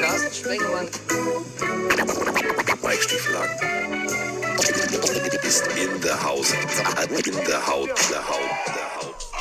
Carsten Sprengemann. Mike Stieflagen. Ist in der Haus. In der Haut. Der Haut. Der Haut.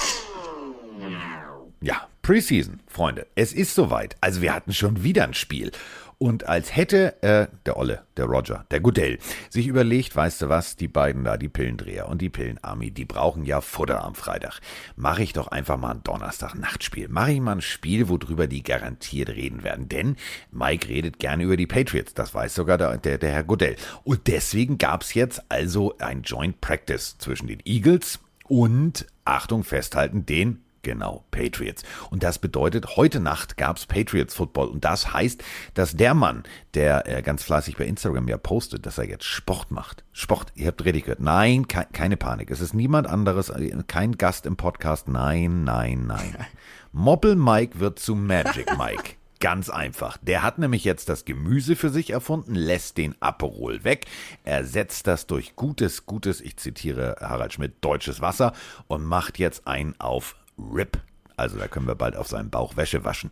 Preseason, Freunde. Es ist soweit. Also wir hatten schon wieder ein Spiel. Und als hätte äh, der Olle, der Roger, der Goodell, sich überlegt, weißt du was, die beiden da, die Pillendreher und die Pillenarmy, die brauchen ja Futter am Freitag. Mache ich doch einfach mal ein Donnerstag-Nachtspiel. Mache ich mal ein Spiel, worüber die garantiert reden werden. Denn Mike redet gerne über die Patriots. Das weiß sogar der, der, der Herr Goodell. Und deswegen gab's jetzt also ein Joint Practice zwischen den Eagles und, Achtung, festhalten, den Genau, Patriots. Und das bedeutet, heute Nacht gab's Patriots Football. Und das heißt, dass der Mann, der äh, ganz fleißig bei Instagram ja postet, dass er jetzt Sport macht. Sport, ihr habt richtig gehört. Nein, ke keine Panik. Es ist niemand anderes, äh, kein Gast im Podcast. Nein, nein, nein. Moppel Mike wird zu Magic Mike. Ganz einfach. Der hat nämlich jetzt das Gemüse für sich erfunden, lässt den Aperol weg, ersetzt das durch gutes, gutes, ich zitiere Harald Schmidt, deutsches Wasser und macht jetzt ein auf RIP. Also da können wir bald auf seinem Bauch Wäsche waschen.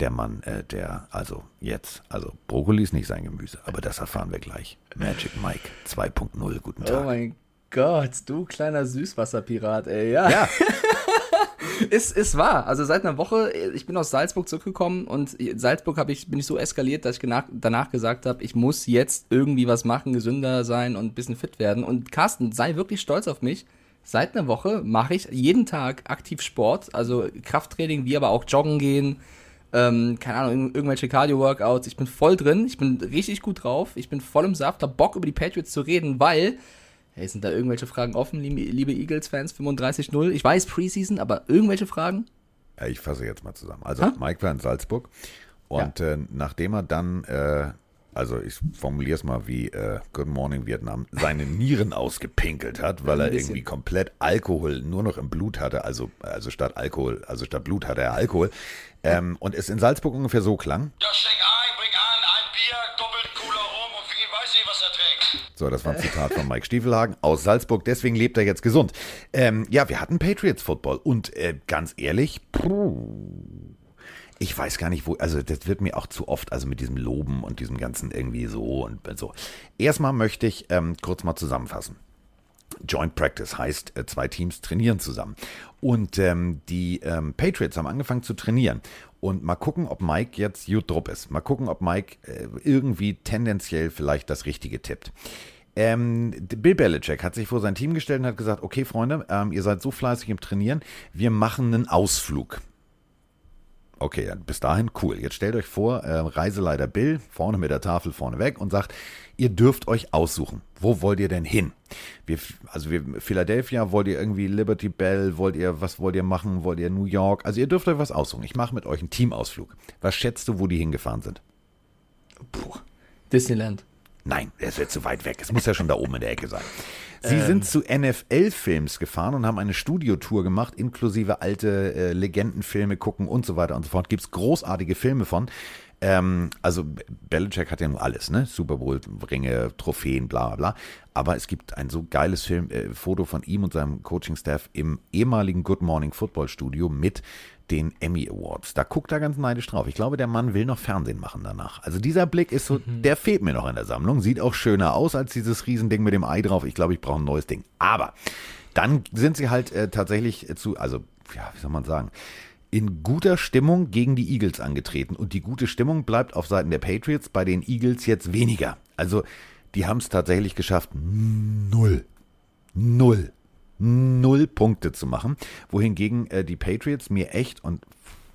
Der Mann, äh, der, also jetzt, also Brokkoli ist nicht sein Gemüse, aber das erfahren wir gleich. Magic Mike 2.0, guten Tag. Oh mein Gott, du kleiner Süßwasserpirat, ey. Ja, ja, ist, ist wahr. Also seit einer Woche, ich bin aus Salzburg zurückgekommen und Salzburg hab ich, bin ich so eskaliert, dass ich genach, danach gesagt habe, ich muss jetzt irgendwie was machen, gesünder sein und ein bisschen fit werden. Und Carsten, sei wirklich stolz auf mich. Seit einer Woche mache ich jeden Tag aktiv Sport, also Krafttraining, wie aber auch Joggen gehen, ähm, keine Ahnung, irgendwelche Cardio-Workouts. Ich bin voll drin, ich bin richtig gut drauf, ich bin voll im Saft, hab Bock über die Patriots zu reden, weil, hey, sind da irgendwelche Fragen offen, liebe, Eagles-Fans, 35-0? Ich weiß, Preseason, aber irgendwelche Fragen? Ja, ich fasse jetzt mal zusammen. Also Ha? Mike war in Salzburg und äh, nachdem er dann, äh, also ich formuliere es mal wie äh, Good Morning Vietnam, seine Nieren ausgepinkelt hat, weil er irgendwie komplett Alkohol nur noch im Blut hatte, also, also statt Alkohol, also statt Blut hatte er Alkohol ähm, und es in Salzburg ungefähr so klang. Ja, steck ein, bring an, ein Bier, doppelt cooler rum und viel weiß ich, was er trinkt. So, das war ein Zitat von Mike Stiefelhagen aus Salzburg. Deswegen lebt er jetzt gesund. Ähm, ja, wir hatten Patriots Football und äh, ganz ehrlich, puh, ich weiß gar nicht, wo, also das wird mir auch zu oft, also mit diesem Loben und diesem ganzen irgendwie so und so. Erstmal möchte ich ähm, kurz mal zusammenfassen. Joint Practice heißt, äh, zwei Teams trainieren zusammen. Und ähm, die ähm, Patriots haben angefangen zu trainieren. Und mal gucken, ob Mike jetzt gut drupp ist. Mal gucken, ob Mike äh, irgendwie tendenziell vielleicht das Richtige tippt. Ähm, Bill Belichick hat sich vor sein Team gestellt und hat gesagt, okay Freunde, ähm, ihr seid so fleißig im Trainieren, wir machen einen Ausflug. Okay, bis dahin cool. Jetzt stellt euch vor, äh, Reiseleiter Bill vorne mit der Tafel vorne weg und sagt, ihr dürft euch aussuchen. Wo wollt ihr denn hin? Wir, also wir, Philadelphia, wollt ihr irgendwie Liberty Bell, wollt ihr, was wollt ihr machen? Wollt ihr New York? Also ihr dürft euch was aussuchen. Ich mache mit euch einen Teamausflug. Was schätzt du, wo die hingefahren sind? Puh, Disneyland. Nein, es wird zu weit weg. Es muss ja schon da oben in der Ecke sein. Sie sind zu NFL-Films gefahren und haben eine Studiotour gemacht, inklusive alte äh, Legendenfilme gucken und so weiter und so fort. Gibt's großartige Filme von. Ähm, also Belichick hat ja nur alles, ne? Super Bowl, Ringe, Trophäen, bla bla bla. Aber es gibt ein so geiles Film, äh, Foto von ihm und seinem Coaching-Staff im ehemaligen Good Morning Football Studio mit den Emmy Awards. Da guckt er ganz neidisch drauf. Ich glaube, der Mann will noch Fernsehen machen danach. Also dieser Blick ist so, der fehlt mir noch in der Sammlung. Sieht auch schöner aus als dieses Riesending mit dem Ei drauf. Ich glaube, ich brauche ein neues Ding. Aber dann sind sie halt äh, tatsächlich zu, also, ja, wie soll man sagen, in guter Stimmung gegen die Eagles angetreten. Und die gute Stimmung bleibt auf Seiten der Patriots bei den Eagles jetzt weniger. Also, die haben es tatsächlich geschafft, null, null, null Punkte zu machen. Wohingegen äh, die Patriots mir echt, und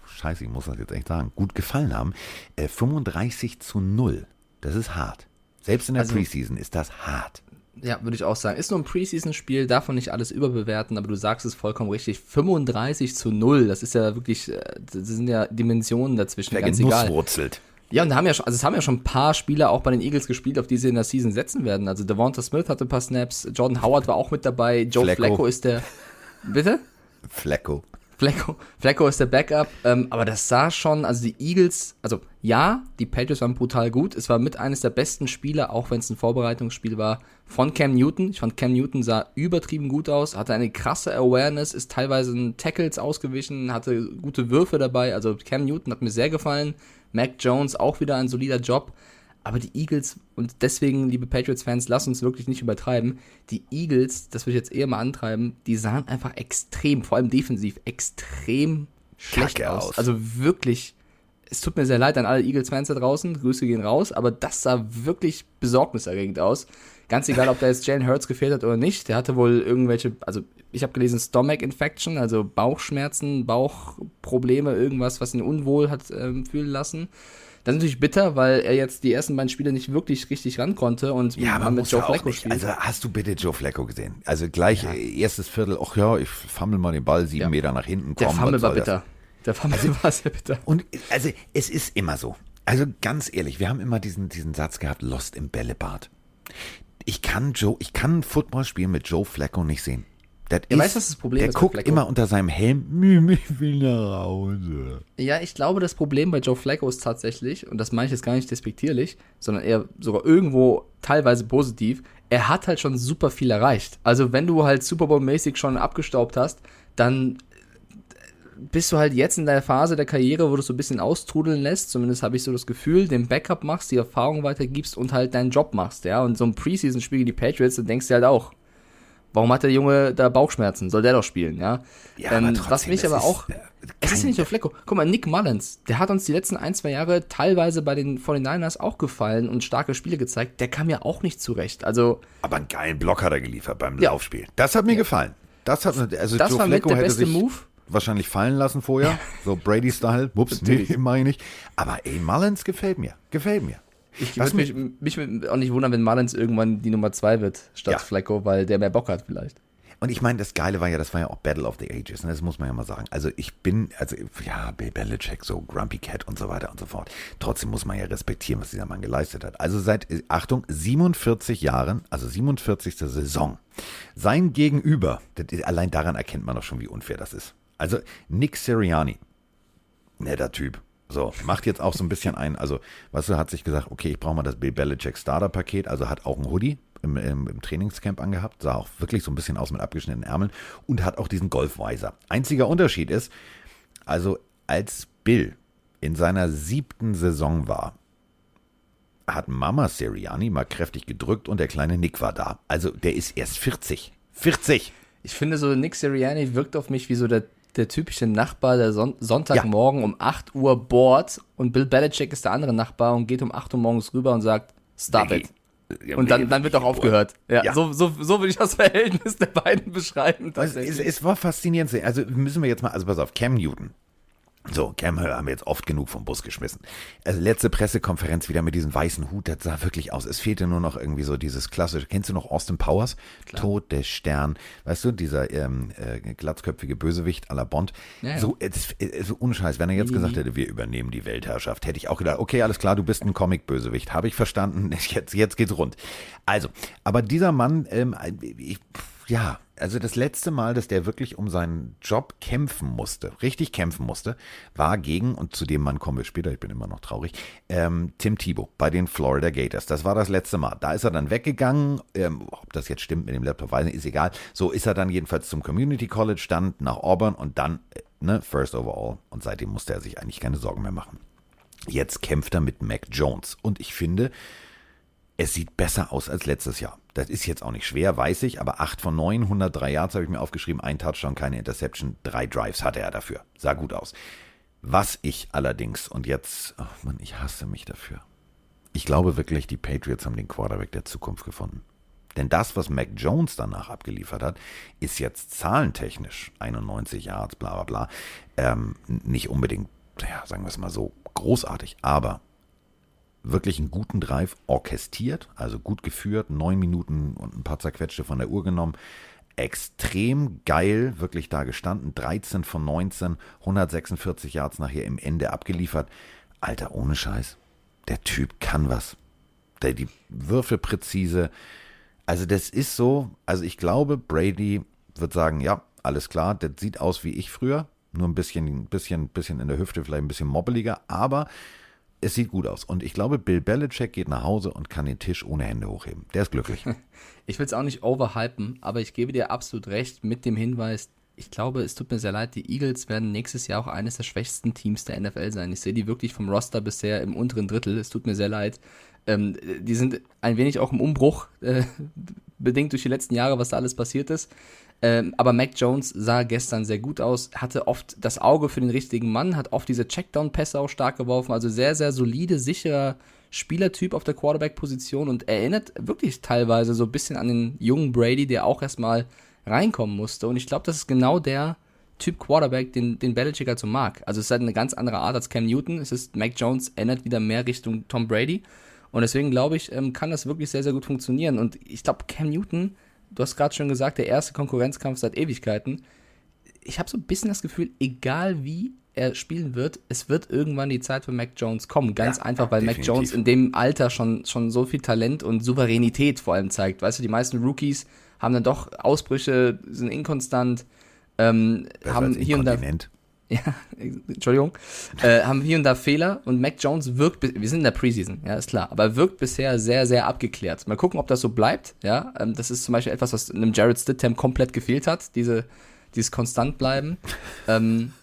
scheiße, ich muss das jetzt echt sagen, gut gefallen haben. Äh, 35 zu 0. Das ist hart. Selbst in der Also- Preseason ist das hart. Ja, würde ich auch sagen. Ist nur ein Preseason-Spiel, darf man nicht alles überbewerten, aber du sagst es vollkommen richtig. 35 zu 0, das ist ja wirklich, äh, das sind ja Dimensionen dazwischen, Wer ganz egal. genusswurzelt. Ja, und da haben ja schon, also es haben ja schon ein paar Spieler auch bei den Eagles gespielt, auf die sie in der Season setzen werden. Also Devonta Smith hatte ein paar Snaps, Jordan Howard war auch mit dabei, Joe Flacco. Flacco, ist der, bitte? Flecko. Flacco ist der Backup, ähm, aber das sah schon, also die Eagles, also ja, die Patriots waren brutal gut. Es war mit eines der besten Spiele, auch wenn es ein Vorbereitungsspiel war, von Cam Newton. Ich fand Cam Newton sah übertrieben gut aus, hatte eine krasse Awareness, ist teilweise in Tackles ausgewichen, hatte gute Würfe dabei. Also Cam Newton hat mir sehr gefallen. Mac Jones auch wieder ein solider Job. Aber die Eagles, und deswegen, liebe Patriots-Fans, lasst uns wirklich nicht übertreiben. Die Eagles, das würde ich jetzt eher mal antreiben, die sahen einfach extrem, vor allem defensiv, extrem schlecht Kacke aus. aus. Also wirklich, es tut mir sehr leid an alle Eagles-Fans da draußen. Grüße gehen raus, aber das sah wirklich besorgniserregend aus. Ganz egal, ob da jetzt Jalen Hurts gefehlt hat oder nicht. Der hatte wohl irgendwelche, also ich habe gelesen Stomach Infection, also Bauchschmerzen, Bauchprobleme, irgendwas, was ihn unwohl hat ähm, fühlen lassen. Das ist natürlich bitter, weil er jetzt die ersten beiden Spiele nicht wirklich richtig ran konnte und Ja, man mit Joe Flacco nicht. spielt. Also hast du bitte Joe Flacco gesehen? Also gleich äh, erstes Viertel, ach ja, ich fammel mal den Ball sieben Ja. Meter nach hinten. der komm, Fumble was war soll das? bitter. Der Fumble war sehr bitter. Und also es ist immer so. Also ganz ehrlich, wir haben immer diesen, diesen Satz gehabt, Lost im Bällebad. Ich kann Joe, ich kann ein Footballspiel mit Joe Flacco nicht sehen. Das Ja, ist, weißt was das Problem der ist guckt immer unter seinem Helm, "Mü, ich will nach Hause. Ja, ich glaube, das Problem bei Joe Flacco ist tatsächlich, und das meine ich jetzt gar nicht despektierlich, sondern eher sogar irgendwo teilweise positiv, er hat halt schon super viel erreicht. Also wenn du halt Super Bowl-mäßig schon abgestaubt hast, dann bist du halt jetzt in der Phase der Karriere, wo du es so ein bisschen austrudeln lässt, zumindest habe ich so das Gefühl, den Backup machst, die Erfahrung weitergibst und halt deinen Job machst, ja. Und so ein Preseason-Spiel gegen die Patriots, dann denkst du halt auch, warum hat der Junge da Bauchschmerzen? Soll der doch spielen, ja? Ja, Ähm, trotzdem, was mich das aber ist, auch, äh, es ist ja nicht nur Flecko. Guck mal, Nick Mullins, der hat uns die letzten ein, zwei Jahre teilweise bei den 49ers auch gefallen und starke Spiele gezeigt. Der kam ja auch nicht zurecht. Also, Aber einen geilen Block hat er geliefert beim Ja. Laufspiel. Das hat mir gefallen. Das hat also Das Joe war mit Flacco der hätte beste sich Move. wahrscheinlich fallen lassen vorher, so Brady-Style. Ups, nee, meine ich nicht. Aber ey, Mullins gefällt mir, gefällt mir. Ich würde mich, mich auch nicht wundern, wenn Mullins irgendwann die Nummer zwei wird, statt Ja. Flecko, weil der mehr Bock hat vielleicht. Und ich meine, das Geile war ja, das war ja auch Battle of the Ages, ne? das muss man ja mal sagen. Also ich bin, also ja, Bill Belichick, so Grumpy Cat und so weiter und so fort. Trotzdem muss man ja respektieren, was dieser Mann geleistet hat. Also seit, äh, Achtung, 47 Jahren, also 47. Saison. Sein Gegenüber, das allein daran erkennt man doch schon, wie unfair das ist. Also Nick Sirianni, netter Typ. So, macht jetzt auch so ein bisschen ein, also, weißt du, hat sich gesagt, okay, ich brauche mal das Bill Belichick Starter-Paket, also hat auch ein Hoodie im, im, im Trainingscamp angehabt, sah auch wirklich so ein bisschen aus mit abgeschnittenen Ärmeln und hat auch diesen Golfweiser. Einziger Unterschied ist, also als Bill in seiner siebten Saison war, hat Mama Sirianni mal kräftig gedrückt und der kleine Nick war da. Also der ist erst 40. 40! Ich finde so, Nick Sirianni wirkt auf mich wie so der, der typische Nachbar, der Son Sonntagmorgen um 8 Uhr bohrt und Bill Belichick ist der andere Nachbar und geht um 8 Uhr morgens rüber und sagt, stop it. Und dann, dann wird auch aufgehört. Ja, Ja. So, so, so würde ich das Verhältnis der beiden beschreiben. Es, es, es war faszinierend. Also müssen wir jetzt mal, also pass auf, Cam Newton. So, Cam haben wir jetzt oft genug vom Bus geschmissen. Also letzte Pressekonferenz wieder mit diesem weißen Hut, das sah wirklich aus. Es fehlte nur noch irgendwie so dieses klassische. Kennst du noch Austin Powers? Todesstern. Weißt du, dieser ähm, äh, glatzköpfige Bösewicht à la Bond. Ja, ja. So, es, es, so unscheiß. Wenn er jetzt gesagt hätte, wir übernehmen die Weltherrschaft, hätte ich auch gedacht, okay, alles klar, du bist ein Comic-Bösewicht. Habe ich verstanden. Jetzt, jetzt geht's rund. Also, aber dieser Mann, ähm, ich, ja, also das letzte Mal, dass der wirklich um seinen Job kämpfen musste, richtig kämpfen musste, war gegen, und zu dem Mann kommen wir später, ich bin immer noch traurig, ähm, Tim Thibault bei den Florida Gators. Das war das letzte Mal. Da ist er dann weggegangen, ähm, ob das jetzt stimmt mit dem Laptop, weiß nicht, ist egal. So ist er dann jedenfalls zum Community College, dann nach Auburn und dann, äh, ne, First Overall. Und seitdem musste er sich eigentlich keine Sorgen mehr machen. Jetzt kämpft er mit Mac Jones. Und ich finde, es sieht besser aus als letztes Jahr. Das ist jetzt auch nicht schwer, weiß ich, aber 8 von 9, 103 Yards habe ich mir aufgeschrieben, ein Touchdown, keine Interception, drei Drives hatte er dafür. Sah gut aus. Was ich allerdings, und jetzt, oh Mann, ich hasse mich dafür. Ich glaube wirklich, die Patriots haben den Quarterback der Zukunft gefunden. Denn das, was Mac Jones danach abgeliefert hat, ist jetzt zahlentechnisch 91 Yards, bla bla bla, ähm, nicht unbedingt, ja, sagen wir es mal so, großartig, aber wirklich einen guten Drive orchestriert, also gut geführt, neun Minuten und ein paar zerquetschte von der Uhr genommen. Extrem geil, wirklich da gestanden. 13 von 19, 146 Yards nachher im Ende abgeliefert. Alter, ohne Scheiß. Der Typ kann was. Der, die Würfe präzise. Also, das ist so. Also, ich glaube, Brady wird sagen: Ja, alles klar, das sieht aus wie ich früher. Nur ein bisschen, bisschen, bisschen in der Hüfte, vielleicht ein bisschen mobbeliger, aber es sieht gut aus. Und ich glaube, Bill Belichick geht nach Hause und kann den Tisch ohne Hände hochheben. Der ist glücklich. Ich will es auch nicht overhypen, aber ich gebe dir absolut recht mit dem Hinweis, ich glaube, es tut mir sehr leid, die Eagles werden nächstes Jahr auch eines der schwächsten Teams der NFL sein. Ich sehe die wirklich vom Roster bisher im unteren Drittel. Es tut mir sehr leid. Ähm, die sind ein wenig auch im Umbruch, äh, bedingt durch die letzten Jahre, was da alles passiert ist. Ähm, aber Mac Jones sah gestern sehr gut aus, hatte oft das Auge für den richtigen Mann, hat oft diese Checkdown-Pässe auch stark geworfen. Also sehr, sehr solide, sicherer Spielertyp auf der Quarterback-Position und erinnert wirklich teilweise so ein bisschen an den jungen Brady, der auch erstmal reinkommen musste. Und ich glaube, das ist genau der Typ Quarterback, den, den Belichick halt so mag. Also es ist halt eine ganz andere Art als Cam Newton. Es ist, Mac Jones ändert wieder mehr Richtung Tom Brady. Und deswegen glaube ich, ähm, kann das wirklich sehr, sehr gut funktionieren. Und ich glaube, Cam Newton, du hast gerade schon gesagt, der erste Konkurrenzkampf seit Ewigkeiten. Ich habe so ein bisschen das Gefühl, egal wie er spielen wird, es wird irgendwann die Zeit für Mac Jones kommen. Ganz Ja, einfach, weil definitiv. Mac Jones in dem Alter schon, schon so viel Talent und Souveränität vor allem zeigt. Weißt du, die meisten Rookies haben dann doch Ausbrüche, sind inkonstant, ähm, haben hier und da. Ja, Entschuldigung, äh, haben hier und da Fehler und Mac Jones wirkt, wir sind in der Preseason, ja, ist klar, aber er wirkt bisher sehr, sehr abgeklärt. Mal gucken, ob das so bleibt, ja, ähm, das ist zum Beispiel etwas, was einem Jared Stidham komplett gefehlt hat, diese, dieses konstant bleiben, ähm,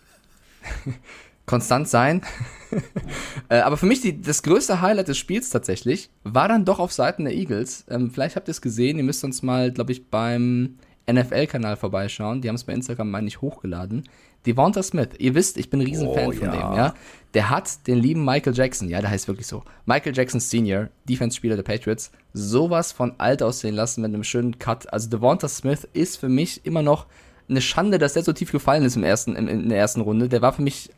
konstant sein. äh, aber für mich die, das größte Highlight des Spiels tatsächlich war dann doch auf Seiten der Eagles. Ähm, vielleicht habt ihr es gesehen, ihr müsst uns mal, glaube ich, beim NFL-Kanal vorbeischauen. Die haben es bei Instagram, meine ich, hochgeladen. Devonta Smith, ihr wisst, ich bin ein Riesenfan Oh, von ja. dem, ja. Der hat den lieben Michael Jackson, ja, der heißt wirklich so. Michael Jackson Senior, Defense-Spieler der Patriots, sowas von alt aussehen lassen mit einem schönen Cut. Also Devonta Smith ist für mich immer noch eine Schande, dass der so tief gefallen ist im ersten, im, in der ersten Runde. Der war für mich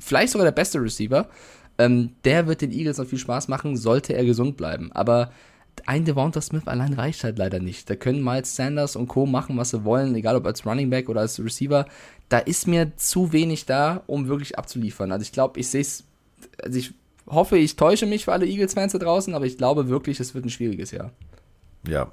vielleicht sogar der beste Receiver. Ähm, der wird den Eagles noch viel Spaß machen, sollte er gesund bleiben. Aber ein Devonta Smith allein reicht halt leider nicht. Da können Miles Sanders und Co. machen, was sie wollen, egal ob als Running Back oder als Receiver. Da ist mir zu wenig da, um wirklich abzuliefern. Also ich glaube, ich sehe es, also ich hoffe, ich täusche mich für alle Eagles-Fans da draußen, aber ich glaube wirklich, es wird ein schwieriges Jahr. Ja.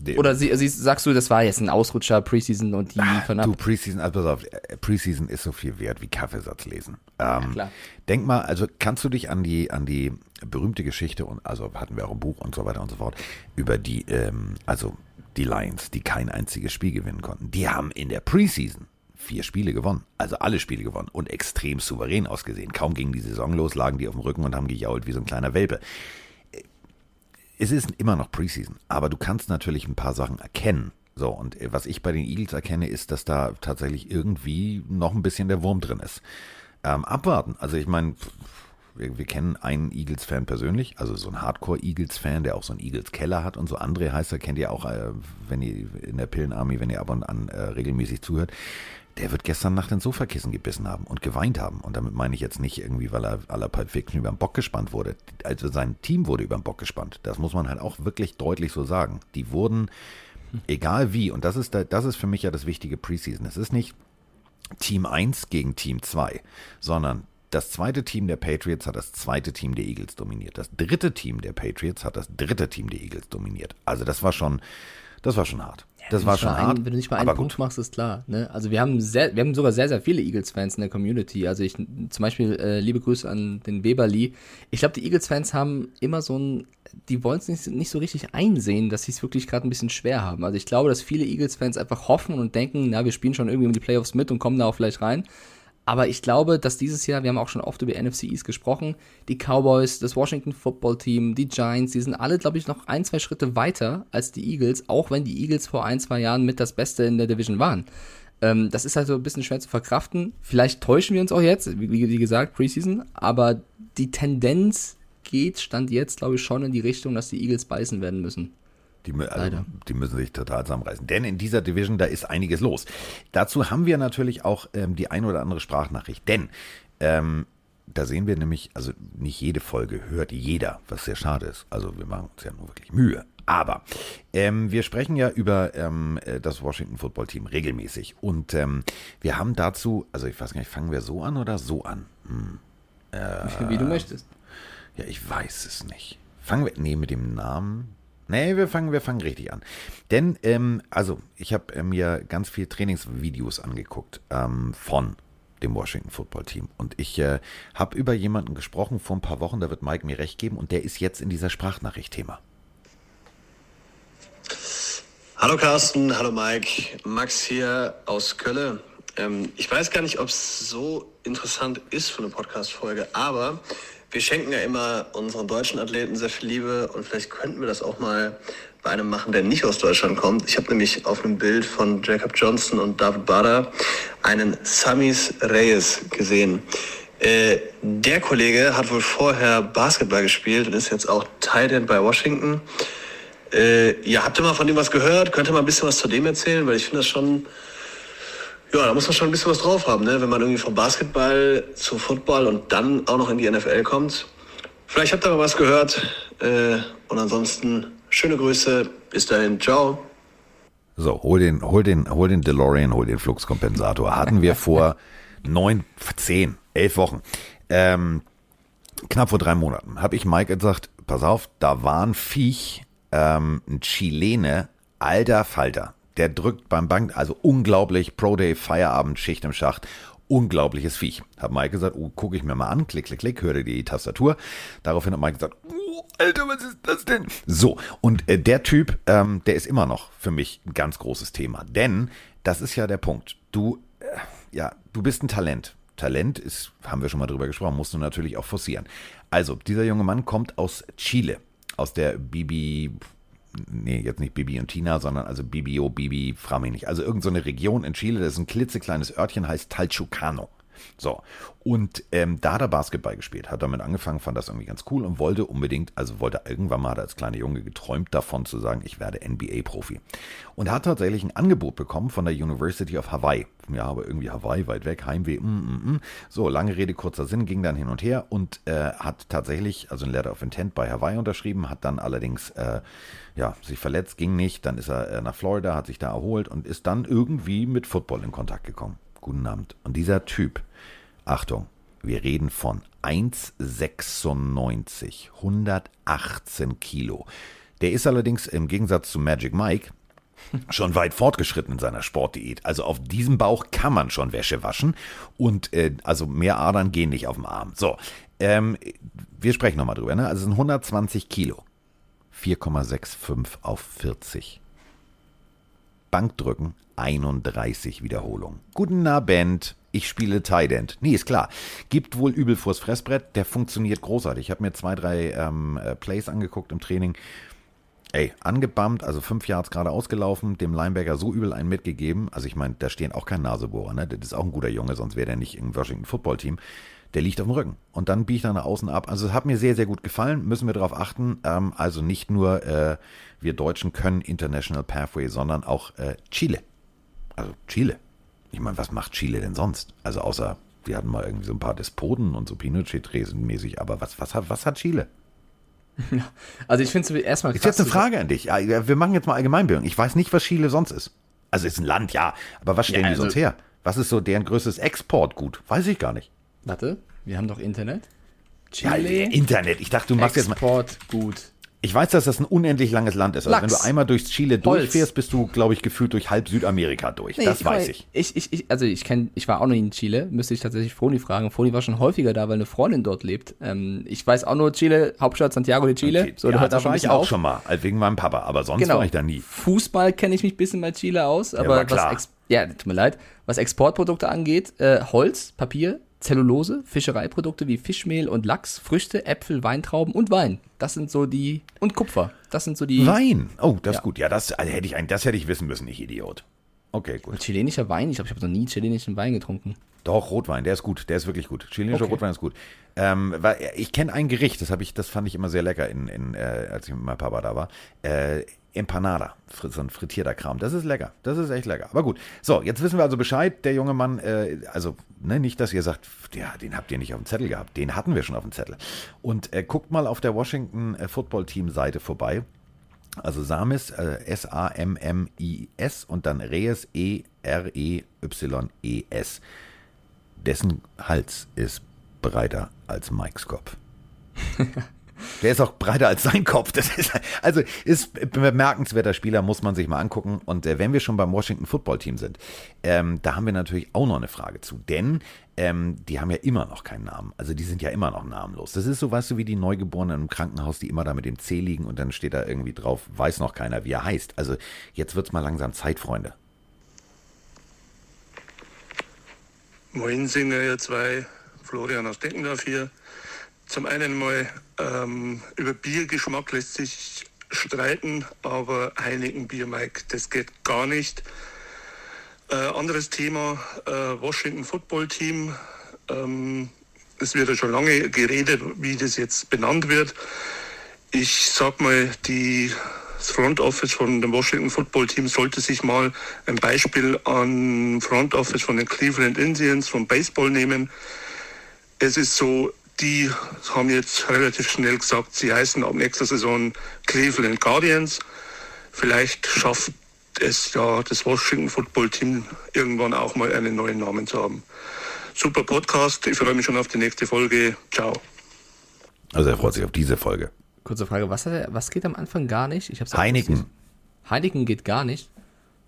Die- Oder sie, sie, sagst du, das war jetzt ein Ausrutscher, Preseason und die liefern Du, ab? Preseason, also pass auf, äh, Preseason ist so viel wert wie Kaffeesatz lesen. Ähm, klar. Denk mal, also kannst du dich an die, an die berühmte Geschichte, und also hatten wir auch im Buch und so weiter und so fort, über die, ähm, also die Lions, die kein einziges Spiel gewinnen konnten. Die haben in der Preseason vier Spiele gewonnen. Also alle Spiele gewonnen und extrem souverän ausgesehen. Kaum ging die Saison los, lagen die auf dem Rücken und haben gejault wie so ein kleiner Welpe es ist immer noch Preseason, aber du kannst natürlich ein paar Sachen erkennen. So, und äh, was ich bei den Eagles erkenne, ist, dass da tatsächlich irgendwie noch ein bisschen der Wurm drin ist. Ähm, abwarten. Also ich meine, wir, wir kennen einen Eagles-Fan persönlich, also so ein Hardcore-Eagles-Fan, der auch so einen Eagles-Keller hat und so. André heißt er, kennt ihr auch, äh, wenn ihr in der Pillenarmee, wenn ihr ab und an äh, regelmäßig zuhört. Der wird gestern Nacht ins Sofakissen gebissen haben und geweint haben. Und damit meine ich jetzt nicht irgendwie, weil er aller Fiction über den Bock gespannt wurde. Also sein Team wurde über den Bock gespannt. Das muss man halt auch wirklich deutlich so sagen. Die wurden, egal wie, und das ist, da, das ist für mich ja das wichtige Preseason. Es ist nicht Team 1 gegen Team 2, sondern das zweite Team der Patriots hat das zweite Team der Eagles dominiert. Das dritte Team der Patriots hat das dritte Team der Eagles dominiert. Also das war schon, das war schon hart. Das war schon hart. Ein, wenn du nicht mal einen Punkt gut. machst, ist klar. Ne? Also wir haben sehr, wir haben sogar sehr, sehr viele Eagles-Fans in der Community. Also ich zum Beispiel äh, liebe Grüße an den Weber Lee. Ich glaube, die Eagles-Fans haben immer so ein, die wollen es nicht, nicht so richtig einsehen, dass sie es wirklich gerade ein bisschen schwer haben. Also ich glaube, dass viele Eagles-Fans einfach hoffen und denken, na, wir spielen schon irgendwie in die Playoffs mit und kommen da auch vielleicht rein. Aber ich glaube, dass dieses Jahr, wir haben auch schon oft über NFC East gesprochen, die Cowboys, das Washington Football Team, die Giants, die sind alle, glaube ich, noch ein, zwei Schritte weiter als die Eagles, auch wenn die Eagles vor ein, zwei Jahren mit das Beste in der Division waren. Ähm, das ist halt so ein bisschen schwer zu verkraften. Vielleicht täuschen wir uns auch jetzt, wie, wie gesagt, Preseason, aber die Tendenz geht, stand jetzt, glaube ich, schon in die Richtung, dass die Eagles beißen werden müssen. Die, also, die müssen sich total zusammenreißen. Denn in dieser Division, da ist einiges los. Dazu haben wir natürlich auch ähm, die ein oder andere Sprachnachricht. Denn ähm, da sehen wir nämlich, also nicht jede Folge hört jeder, was sehr schade ist. Also wir machen uns ja nur wirklich Mühe. Aber ähm, wir sprechen ja über ähm, äh, das Washington Football Team regelmäßig. Und ähm, wir haben dazu, also ich weiß gar nicht, fangen wir so an oder so an? wie du möchtest. Ja, ich weiß es nicht. Fangen wir, nee, mit dem Namen. Nee, wir fangen, wir fangen richtig an. Denn, ähm, also, ich habe äh, mir ganz viel Trainingsvideos angeguckt ähm, von dem Washington Football Team. Und ich äh, habe über jemanden gesprochen vor ein paar Wochen, da wird Mike mir recht geben, und der ist jetzt in dieser Sprachnachricht Thema. Hallo Carsten, hallo Mike. Max hier aus Köln. Ähm, ich weiß gar nicht, ob es so interessant ist für eine Podcast-Folge, aber wir schenken ja immer unseren deutschen Athleten sehr viel Liebe und vielleicht könnten wir das auch mal bei einem machen, der nicht aus Deutschland kommt. Ich habe nämlich auf einem Bild von Jacob Johnson und David Bader einen Samis Reyes gesehen. Äh, der Kollege hat wohl vorher Basketball gespielt und ist jetzt auch Tight End bei Washington. Äh, ja, habt ihr mal von dem was gehört? Könnt ihr mal ein bisschen was zu dem erzählen? Weil ich finde das schon, ja, da muss man schon ein bisschen was drauf haben, ne? wenn man irgendwie vom Basketball zu Football und dann auch noch in die NFL kommt. Vielleicht habt ihr mal was gehört. Äh, und ansonsten schöne Grüße. Bis dahin. Ciao. So, hol den, hol den, hol den DeLorean, hol den Fluxkompensator. Hatten wir vor neun, zehn, elf Wochen. Ähm, knapp vor drei Monaten habe ich Mike gesagt, pass auf, da war ein Viech, ähm, ein Chilene, alter Falter. Der drückt beim Bank, also unglaublich, Pro Day, Feierabend, Schicht im Schacht. Unglaubliches Viech. Hat Mike gesagt, oh, gucke ich mir mal an, klick, klick, klick, hörte die Tastatur. Daraufhin hat Mike gesagt, oh, Alter, was ist das denn? So, und äh, der Typ, ähm, der ist immer noch für mich ein ganz großes Thema. Denn, das ist ja der Punkt. Du, äh, ja, du bist ein Talent. Talent ist, haben wir schon mal drüber gesprochen, musst du natürlich auch forcieren. Also, dieser junge Mann kommt aus Chile, aus der Bibi, nee, jetzt nicht Bibi und Tina, sondern also Bibio, Bibi, frag mich nicht. Also irgendeine so Region in Chile, das ist ein klitzekleines Örtchen, heißt Talchucano. So, und ähm, da hat er Basketball gespielt, hat damit angefangen, fand das irgendwie ganz cool und wollte unbedingt, also wollte irgendwann mal, hat er als kleiner Junge geträumt davon zu sagen, ich werde NBA-Profi. Und hat tatsächlich ein Angebot bekommen von der University of Hawaii. Ja, aber irgendwie Hawaii weit weg, Heimweh, mm, mm, mm. So, lange Rede, kurzer Sinn, ging dann hin und her und äh, hat tatsächlich, also ein Letter of Intent bei Hawaii unterschrieben, hat dann allerdings, äh, ja, sich verletzt, ging nicht, dann ist er äh, nach Florida, hat sich da erholt und ist dann irgendwie mit Football in Kontakt gekommen. Guten Abend. Und dieser Typ, Achtung, wir reden von 1,96, 118 Kilo. Der ist allerdings im Gegensatz zu Magic Mike schon weit fortgeschritten in seiner Sportdiät. Also auf diesem Bauch kann man schon Wäsche waschen und äh, also mehr Adern gehen nicht auf dem Arm. So, ähm, wir sprechen nochmal drüber. Ne? Also es sind 120 Kilo. 4,65 auf 40. Bankdrücken 31 Wiederholungen. Guten Abend. Ich spiele Tight End. Nee, ist klar. Gibt wohl übel vors Fressbrett. Der funktioniert großartig. Ich habe mir zwei, drei ähm, äh, Plays angeguckt im Training. Ey, angebammt, also fünf Yards gerade ausgelaufen, dem Linebacker so übel einen mitgegeben. Also ich meine, da stehen auch kein Nasebohrer, ne? Das ist auch ein guter Junge, sonst wäre der nicht im Washington Football Team. Der liegt auf dem Rücken. Und dann biege ich da nach außen ab. Also es hat mir sehr, sehr gut gefallen. Müssen wir darauf achten. Ähm, also nicht nur äh, wir Deutschen können International Pathway, sondern auch äh, Chile. Also Chile. Ich meine, was macht Chile denn sonst? Also außer, wir hatten mal irgendwie so ein paar Despoten und so Pinochet-Tresen mäßig, aber was, was, hat, was hat Chile? Also ich finde es erstmal Ist jetzt eine Frage an dich. Wir machen jetzt mal Allgemeinbildung. Ich weiß nicht, was Chile sonst ist. Also ist ein Land, ja. Aber was stellen Ja, die also- sonst her? Was ist so deren größtes Exportgut? Weiß ich gar nicht. Warte, wir haben doch Internet. Ja, Internet. Ich dachte, du machst jetzt mal. Export gut. Ich weiß, dass das ein unendlich langes Land ist. Also Lachs. wenn du einmal durchs Chile Holz. durchfährst, bist du, glaube ich, gefühlt durch halb Südamerika durch. das weiß ich. Ich, ich, ich also ich kenn, ich war auch noch nie in Chile, müsste ich tatsächlich Froni fragen. Froni war schon häufiger da, weil eine Freundin dort lebt. Ähm, ich weiß auch nur Chile, Hauptstadt Santiago de Chile. So, ja, da war ich auch auf. schon mal, also wegen meinem Papa. Aber sonst Genau. war ich da nie. Fußball kenne ich mich ein bisschen bei Chile aus, aber klar. was ja, tut mir leid, was Exportprodukte angeht, äh, Holz, Papier, Zellulose, Fischereiprodukte wie Fischmehl und Lachs, Früchte, Äpfel, Weintrauben und Wein. Das sind so die und Kupfer. Das sind so die Wein. Oh, das Ja. ist gut. Ja, das also hätte ich ein, das hätte ich wissen müssen, ich Idiot. Okay, gut. chilenischer Wein. Ich glaube, ich habe noch nie chilenischen Wein getrunken. Doch, Rotwein, der ist gut, der ist wirklich gut. Chilenischer Okay. Rotwein ist gut. Ähm, weil, ich kenne ein Gericht, das habe ich, das fand ich immer sehr lecker, in, in, äh, als ich mit meinem Papa da war. Äh, Empanada, so ein frittierter Kram. Das ist lecker. Das ist echt lecker. Aber gut. So, jetzt wissen wir also Bescheid. Der junge Mann, äh, also ne, nicht, dass ihr sagt, ja, den habt ihr nicht auf dem Zettel gehabt. Den hatten wir schon auf dem Zettel. Und äh, guckt mal auf der Washington äh, Football Team Seite vorbei. Also Samis, äh, S-A-M-M-I-S und dann Reyes, E-R-E-Y-E-S. Dessen Hals ist breiter als Mikes Kopf. Der ist auch breiter als sein Kopf. Das ist, also ist bemerkenswerter Spieler, muss man sich mal angucken. Und äh, wenn wir schon beim Washington Football Team sind, ähm, da haben wir natürlich auch noch eine Frage zu. Denn ähm, die haben ja immer noch keinen Namen. Also die sind ja immer noch namenlos. Das ist so, weißt du, wie die Neugeborenen im Krankenhaus, die immer da mit dem C liegen und dann steht da irgendwie drauf, weiß noch keiner, wie er heißt. Also jetzt wird's mal langsam Zeit, Freunde. Moin, sind ihr zwei. Florian aus Deckendorf hier. Zum einen mal ähm, über Biergeschmack lässt sich streiten, aber Heineken Bier, Mike, das geht gar nicht. Äh, anderes Thema, äh, Washington Football Team. Ähm, es wird ja schon lange geredet, wie das jetzt benannt wird. Ich sag mal, die, das Front Office von dem Washington Football Team sollte sich mal ein Beispiel an Front Office von den Cleveland Indians vom Baseball nehmen. Es ist so, die haben jetzt relativ schnell gesagt, sie heißen ab nächster Saison Cleveland Guardians. Vielleicht schafft es ja das Washington Football Team irgendwann auch mal einen neuen Namen zu haben. Super Podcast, ich freue mich schon auf die nächste Folge. Ciao. Also er freut sich auf diese Folge. Kurze Frage, was, hat er, was geht am Anfang gar nicht? Ich hab's Heineken. Heineken geht gar nicht.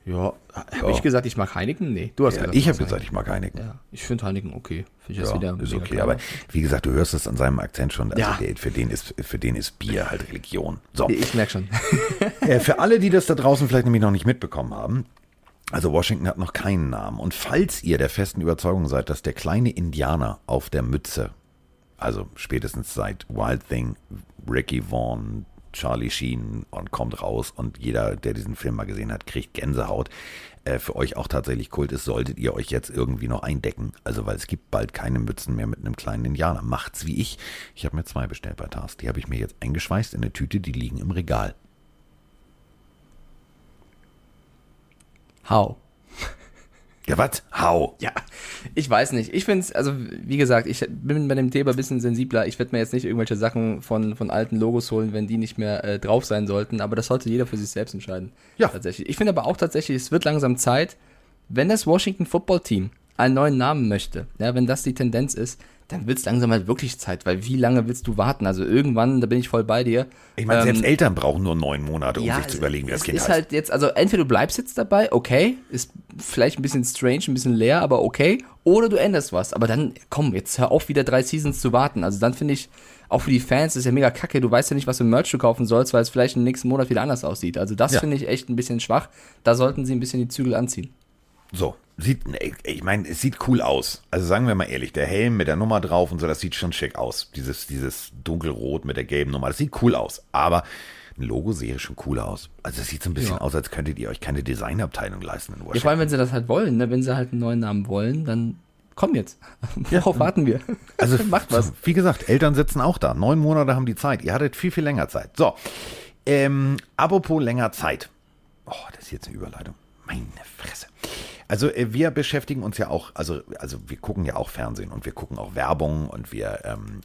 Ja, habe Ja. ich gesagt, ich mag Heineken? Nee, du hast Ja, gesagt. ich habe gesagt, ich mag Heineken. Ja, ich finde Heineken okay. Finde ich das Ja, wieder ist okay, aber wie gesagt, du hörst es an seinem Akzent schon. Also Ja. der, für, den ist, für den ist Bier halt Religion. So. Ich merke schon. Äh, für alle, die das da draußen vielleicht nämlich noch nicht mitbekommen haben, also Washington hat noch keinen Namen. Und falls ihr der festen Überzeugung seid, dass der kleine Indianer auf der Mütze, also spätestens seit Wild Thing, Ricky Vaughn, Charlie Sheen und kommt raus und jeder, der diesen Film mal gesehen hat, kriegt Gänsehaut, äh, für euch auch tatsächlich Kult ist, solltet ihr euch jetzt irgendwie noch eindecken. Also weil es gibt bald keine Mützen mehr mit einem kleinen Indianer. Macht's wie ich. Ich habe mir zwei bestellt bei Tars. Die habe ich mir jetzt eingeschweißt in eine Tüte, die liegen im Regal. How? Ja, was? Hau. Ja, ich weiß nicht. Ich finde es, also wie gesagt, ich bin bei dem Thema ein bisschen sensibler. Ich werde mir jetzt nicht irgendwelche Sachen von, von alten Logos holen, wenn die nicht mehr äh, drauf sein sollten. Aber das sollte jeder für sich selbst entscheiden. Ja. Tatsächlich. Ich finde aber auch tatsächlich, es wird langsam Zeit, wenn das Washington Football Team einen neuen Namen möchte, ja, wenn das die Tendenz ist, dann wird es langsam halt wirklich Zeit, weil wie lange willst du warten? Also irgendwann, da bin ich voll bei dir. Ich meine, Ähm, selbst Eltern brauchen nur neun Monate, um sich es- zu überlegen, wie das es Kind ist heißt. halt jetzt, also entweder du bleibst jetzt dabei, okay, ist vielleicht ein bisschen strange, ein bisschen leer, aber okay, oder du änderst was. Aber dann, komm, jetzt hör auf, wieder drei Seasons zu warten. Also dann finde ich, auch für die Fans ist ja mega kacke, du weißt ja nicht, was für Merch du kaufen sollst, weil es vielleicht im nächsten Monat wieder anders aussieht. Also das Ja. finde ich echt ein bisschen schwach. Da sollten sie ein bisschen die Zügel anziehen. So, sieht, ich meine, es sieht cool aus. Also sagen wir mal ehrlich, der Helm mit der Nummer drauf und so, das sieht schon schick aus. Dieses, dieses dunkelrot mit der gelben Nummer, das sieht cool aus. Aber ein Logo sehe schon cool aus. Also es sieht so ein bisschen Ja. aus, als könntet ihr euch keine Designabteilung leisten in Ja, Washington. vor allem, wenn sie das halt wollen, ne? wenn sie halt einen neuen Namen wollen, dann komm jetzt. Worauf warten wir? Also macht was. Wie gesagt, Eltern sitzen auch da. Neun Monate haben die Zeit. Ihr hattet viel, viel länger Zeit. So, ähm, apropos länger Zeit. Oh, das ist jetzt eine Überleitung. Meine Fresse. Also äh, wir beschäftigen uns ja auch, also, also wir gucken ja auch Fernsehen und wir gucken auch Werbung und wir, ähm,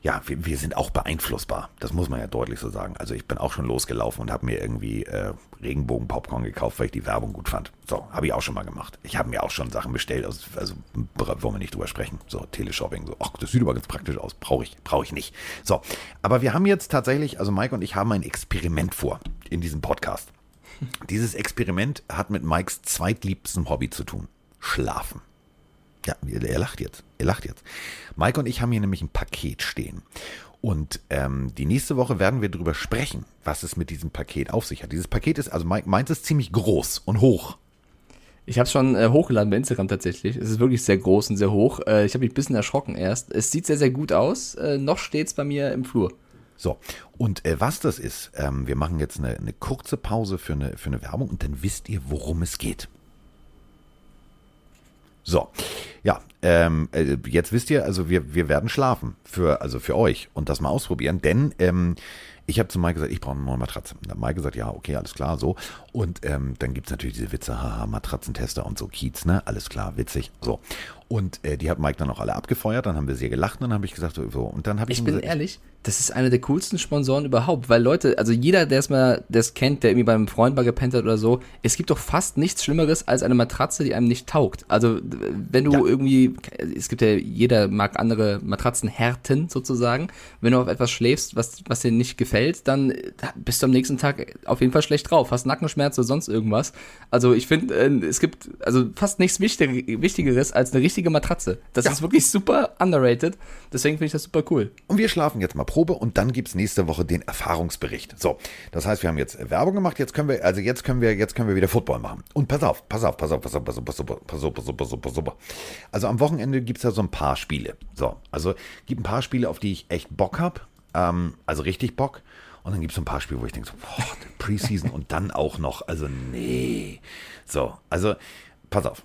ja, wir, wir sind auch beeinflussbar. Das muss man ja deutlich so sagen. Also ich bin auch schon losgelaufen und habe mir irgendwie äh, Regenbogen-Popcorn gekauft, weil ich die Werbung gut fand. So, habe ich auch schon mal gemacht. Ich habe mir auch schon Sachen bestellt, also, also wollen wir nicht drüber sprechen. So, Teleshopping, so, ach, das sieht aber ganz praktisch aus. Brauche ich, brauche ich nicht. So, aber wir haben jetzt tatsächlich, also Mike und ich haben ein Experiment vor in diesem Podcast. Dieses Experiment hat mit Mikes zweitliebstem Hobby zu tun. Schlafen. Ja, er lacht jetzt. Er lacht jetzt. Mike und ich haben hier nämlich ein Paket stehen. Und ähm, die nächste Woche werden wir darüber sprechen, was es mit diesem Paket auf sich hat. Dieses Paket ist, also Mike meint es ziemlich groß und hoch. Ich habe schon äh, hochgeladen bei Instagram tatsächlich. Es ist wirklich sehr groß und sehr hoch. Äh, ich habe mich ein bisschen erschrocken erst. Es sieht sehr, sehr gut aus. Äh, noch steht's bei mir im Flur. So, und äh, was das ist, ähm, wir machen jetzt eine, eine kurze Pause für eine, für eine Werbung und dann wisst ihr, worum es geht. So, ja, ähm, äh, jetzt wisst ihr, also wir, wir werden schlafen für, also für euch und das mal ausprobieren, denn ähm, ich habe zu Mike gesagt, ich brauche eine neue Matratze. Dann hat Mike gesagt, ja, okay, alles klar, so. Und ähm, dann gibt's natürlich diese Witze, haha, Matratzentester und so, Kiez, ne? Alles klar, witzig, so. Und äh, die hat Mike dann auch alle abgefeuert, dann haben wir sehr gelacht und dann habe ich gesagt, so, und dann habe ich, Ich bin gesagt, ehrlich, das ist einer der coolsten Sponsoren überhaupt, weil Leute, also jeder, der es mal, es kennt, der irgendwie beim Freund mal gepennt hat oder so, es gibt doch fast nichts Schlimmeres als eine Matratze, die einem nicht taugt. Also wenn du Ja. irgendwie, es gibt ja, jeder mag andere Matratzenhärten sozusagen, wenn du auf etwas schläfst, was, was dir nicht gefällt, dann bist du am nächsten Tag auf jeden Fall schlecht drauf, hast Nackenschmerzen oder sonst irgendwas. Also ich finde, äh, es gibt also fast nichts Wichtig Wichtigeres als eine richtige Matratze. Das Ja. ist wirklich super underrated, deswegen finde ich das super cool. Und wir schlafen jetzt mal Probe und dann gibt's nächste Woche den Erfahrungsbericht. So, das heißt, wir haben jetzt Werbung gemacht, jetzt können wir, also jetzt können wir, jetzt können wir wieder Football machen. Und pass auf, pass auf, pass auf, pass auf, pass auf, pass auf, pass auf, pass auf, pass auf, pass auf. Also am Wochenende gibt's ja so ein paar Spiele. So, also gibt ein paar Spiele, auf die ich echt Bock hab, ähm, also richtig Bock. Und dann gibt's so ein paar Spiele, wo ich denke so, boah, Preseason und dann auch noch, also nee. So, also pass auf.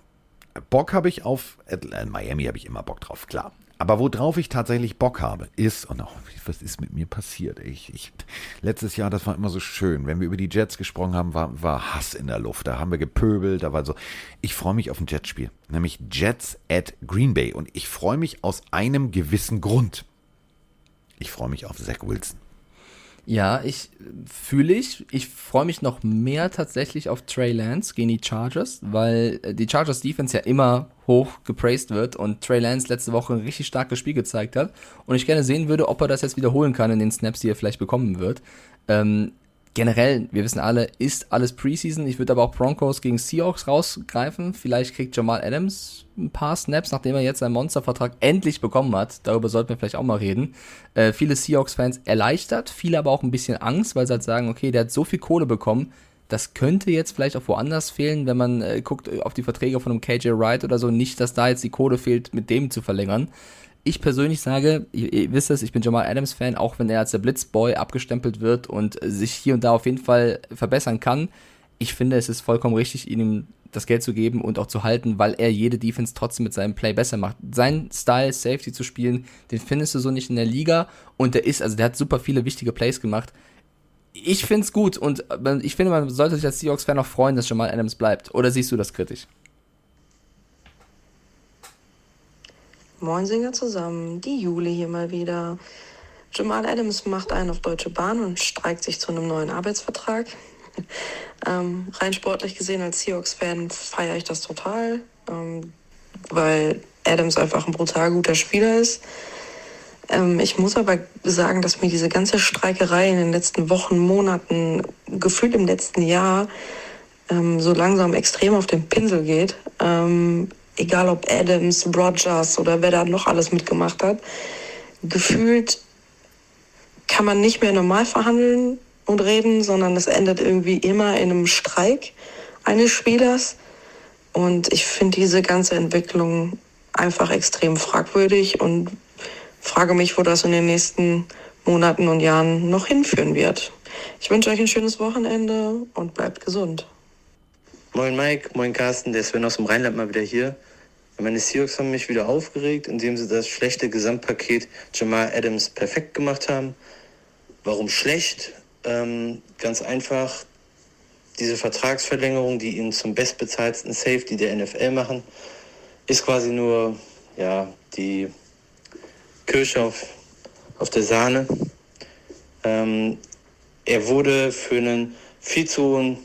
Bock habe ich auf äh, Miami habe ich immer Bock drauf, klar. Aber worauf ich tatsächlich Bock habe, ist, und auch, was ist mit mir passiert? Ich, ich, letztes Jahr, das war immer so schön. Wenn wir über die Jets gesprochen haben, war, war Hass in der Luft. Da haben wir gepöbelt, da war so. Ich freue mich auf ein Jetspiel, nämlich Jets at Green Bay. Und ich freue mich aus einem gewissen Grund. Ich freue mich auf Zach Wilson. Ja, ich fühle ich. Ich freue mich noch mehr tatsächlich auf Trey Lance gegen die Chargers, weil äh, die Chargers Defense ja immer hoch gepraised wird und Trey Lance letzte Woche ein richtig starkes Spiel gezeigt hat und ich gerne sehen würde, ob er das jetzt wiederholen kann in den Snaps, die er vielleicht bekommen wird. Ähm, generell, wir wissen alle, ist alles Preseason. Ich würde aber auch Broncos gegen Seahawks rausgreifen. Vielleicht kriegt Jamal Adams ein paar Snaps, nachdem er jetzt seinen Monstervertrag endlich bekommen hat. Darüber sollten wir vielleicht auch mal reden. Äh, viele Seahawks-Fans erleichtert, viele aber auch ein bisschen Angst, weil sie halt sagen, okay, der hat so viel Kohle bekommen. Das könnte jetzt vielleicht auch woanders fehlen, wenn man äh, guckt auf die Verträge von einem KJ Wright oder so. Nicht, dass da jetzt die Kohle fehlt, mit dem zu verlängern. Ich persönlich sage, ihr, ihr wisst es, ich bin Jamal Adams Fan, auch wenn er als der Blitzboy abgestempelt wird und sich hier und da auf jeden Fall verbessern kann. Ich finde, es ist vollkommen richtig, ihm das Geld zu geben und auch zu halten, weil er jede Defense trotzdem mit seinem Play besser macht. Sein Style, Safety zu spielen, den findest du so nicht in der Liga und der ist, also der hat super viele wichtige Plays gemacht. Ich finde es gut und man- ich finde, man sollte sich als Seahawks-Fan auch freuen, dass Jamal Adams bleibt. Oder siehst du das kritisch? Moin Singer zusammen, die Jule hier mal wieder. Jamal Adams macht einen auf Deutsche Bahn und streikt sich zu einem neuen Arbeitsvertrag. ähm, rein sportlich gesehen als Seahawks-Fan feiere ich das total, ähm, weil Adams einfach ein brutal guter Spieler ist. Ähm, ich muss aber sagen, dass mir diese ganze Streikerei in den letzten Wochen, Monaten, gefühlt im letzten Jahr, ähm, so langsam extrem auf den Pinsel geht. Egal ob Adams, Rogers oder wer da noch alles mitgemacht hat. Gefühlt kann man nicht mehr normal verhandeln und reden, sondern es endet irgendwie immer in einem Streik eines Spielers. Und ich finde diese ganze Entwicklung einfach extrem fragwürdig und frage mich, wo das in den nächsten Monaten und Jahren noch hinführen wird. Ich wünsche euch ein schönes Wochenende und bleibt gesund. Moin Mike, moin Carsten, der Sven aus dem Rheinland mal wieder hier. Meine Seahawks haben mich wieder aufgeregt, indem sie das schlechte Gesamtpaket Jamal Adams perfekt gemacht haben. Warum schlecht? Ähm, ganz einfach, diese Vertragsverlängerung, die ihn zum bestbezahlten Safety der NFL machen, ist quasi nur ja, die Kirsche auf, auf der Sahne. Ähm, er wurde für einen viel zu hohen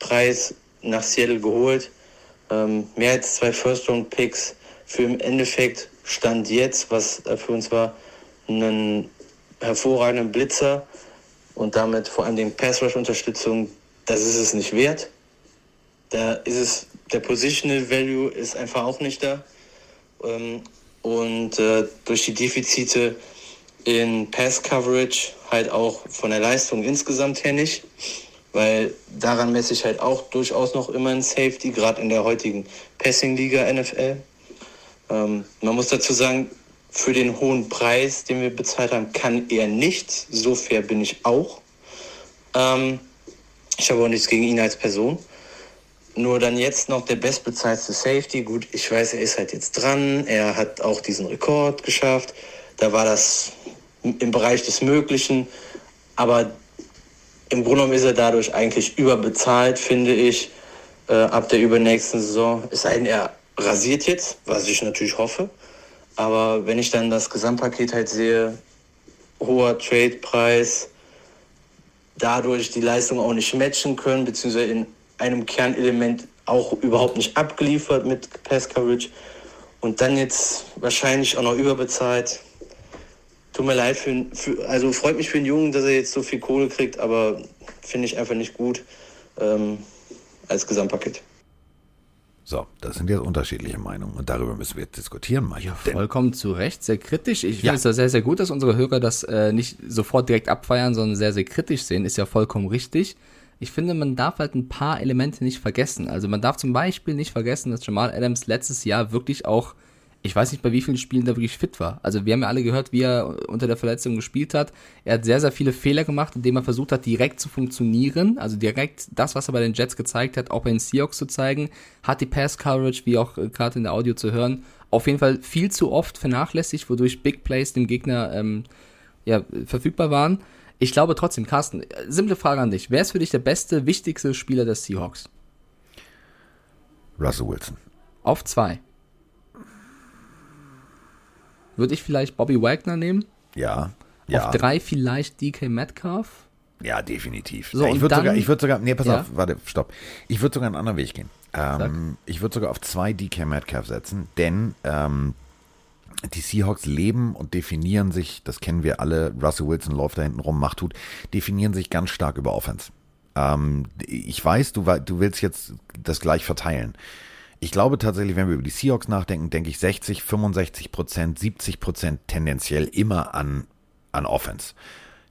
Preis nach Seattle geholt. Ähm, mehr als zwei First-Round-Picks für im Endeffekt stand jetzt, was äh, für uns war, einen hervorragenden Blitzer und damit vor allem den Pass-Rush-Unterstützung. Das ist es nicht wert. Da ist es, der Positional Value ist einfach auch nicht da. Ähm, und äh, durch die Defizite in Pass-Coverage halt auch von der Leistung insgesamt her nicht weil daran messe ich halt auch durchaus noch immer ein Safety, gerade in der heutigen Passing-Liga NFL. Ähm, man muss dazu sagen, für den hohen Preis, den wir bezahlt haben, kann er nichts. So fair bin ich auch. Ähm, ich habe auch nichts gegen ihn als Person. Nur dann jetzt noch der bestbezahlte Safety. Gut, ich weiß, er ist halt jetzt dran. Er hat auch diesen Rekord geschafft. Da war das im Bereich des Möglichen. Aber im Grunde genommen ist er dadurch eigentlich überbezahlt, finde ich, äh, ab der übernächsten Saison. Es sei denn, er rasiert jetzt, was ich natürlich hoffe. Aber wenn ich dann das Gesamtpaket halt sehe, hoher Trade-Preis, dadurch die Leistung auch nicht matchen können, beziehungsweise in einem Kernelement auch überhaupt nicht abgeliefert mit Pass Coverage und dann jetzt wahrscheinlich auch noch überbezahlt. Tut mir leid, für, für, also freut mich für den Jungen, dass er jetzt so viel Kohle kriegt, aber finde ich einfach nicht gut ähm, als Gesamtpaket. So, das sind jetzt unterschiedliche Meinungen und darüber müssen wir jetzt diskutieren, Mike. Ja, vollkommen zu Recht, sehr kritisch. Ich Ja. finde es ja sehr, sehr gut, dass unsere Hörer das äh, nicht sofort direkt abfeiern, sondern sehr, sehr kritisch sehen. Ist ja vollkommen richtig. Ich finde, man darf halt ein paar Elemente nicht vergessen. Also man darf zum Beispiel nicht vergessen, dass Jamal Adams letztes Jahr wirklich auch, ich weiß nicht bei wie vielen Spielen der wirklich fit war. Also wir haben ja alle gehört, wie er unter der Verletzung gespielt hat. Er hat sehr, sehr viele Fehler gemacht, indem er versucht hat, direkt zu funktionieren. Also direkt das, was er bei den Jets gezeigt hat, auch bei den Seahawks zu zeigen. Hat die Pass-Coverage, wie auch äh, gerade in der Audio zu hören, auf jeden Fall viel zu oft vernachlässigt, wodurch Big Plays dem Gegner ähm, ja, verfügbar waren. Ich glaube trotzdem, Carsten, äh, simple Frage an dich. Wer ist für dich der beste, wichtigste Spieler des Seahawks? Russell Wilson. Auf zwei. Würde ich vielleicht Bobby Wagner nehmen? Ja. Ja. Auf drei vielleicht DK Metcalf? Ja, definitiv. So, ich würde sogar, ich würde sogar, nee, pass Ja? auf, warte, stopp. Ich würde sogar einen anderen Weg gehen. Ähm, ich würde sogar auf zwei DK Metcalf setzen, denn ähm, die Seahawks leben und definieren sich, das kennen wir alle, Russell Wilson läuft da hinten rum, macht tut, definieren sich ganz stark über Offense. Ähm, ich weiß, du, du willst jetzt das gleich verteilen. Ich glaube tatsächlich, wenn wir über die Seahawks nachdenken, denke ich 60, 65 Prozent, 70 Prozent tendenziell immer an, an Offense.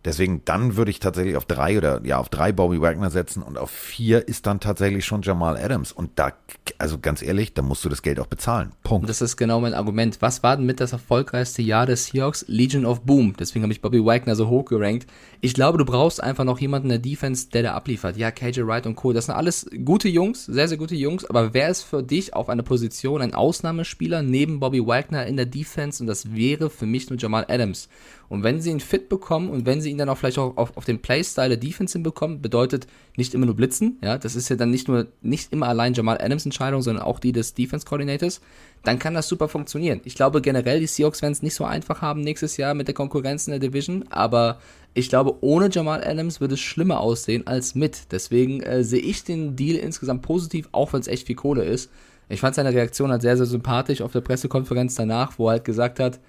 Deswegen, dann würde ich tatsächlich auf drei oder ja, auf drei Bobby Wagner setzen und auf vier ist dann tatsächlich schon Jamal Adams. Und da, also ganz ehrlich, da musst du das Geld auch bezahlen. Punkt. Das ist genau mein Argument. Was war denn mit das erfolgreichste Jahr des Seahawks? Legion of Boom. Deswegen habe ich Bobby Wagner so hoch gerankt. Ich glaube, du brauchst einfach noch jemanden in der Defense, der da abliefert. Ja, KJ Wright und Co. Das sind alles gute Jungs, sehr, sehr gute Jungs. Aber wer ist für dich auf einer Position ein Ausnahmespieler neben Bobby Wagner in der Defense? Und das wäre für mich nur Jamal Adams. Und wenn sie ihn fit bekommen und wenn sie ihn dann auch vielleicht auch auf, auf den Playstyle der Defense hinbekommen, bedeutet nicht immer nur blitzen, ja, das ist ja dann nicht nur, nicht immer allein Jamal Adams Entscheidung, sondern auch die des Defense Coordinators, dann kann das super funktionieren. Ich glaube generell, die Seahawks werden es nicht so einfach haben nächstes Jahr mit der Konkurrenz in der Division, aber ich glaube, ohne Jamal Adams wird es schlimmer aussehen als mit. Deswegen äh, sehe ich den Deal insgesamt positiv, auch wenn es echt viel Kohle ist. Ich fand seine Reaktion halt sehr, sehr sympathisch auf der Pressekonferenz danach, wo er halt gesagt hat,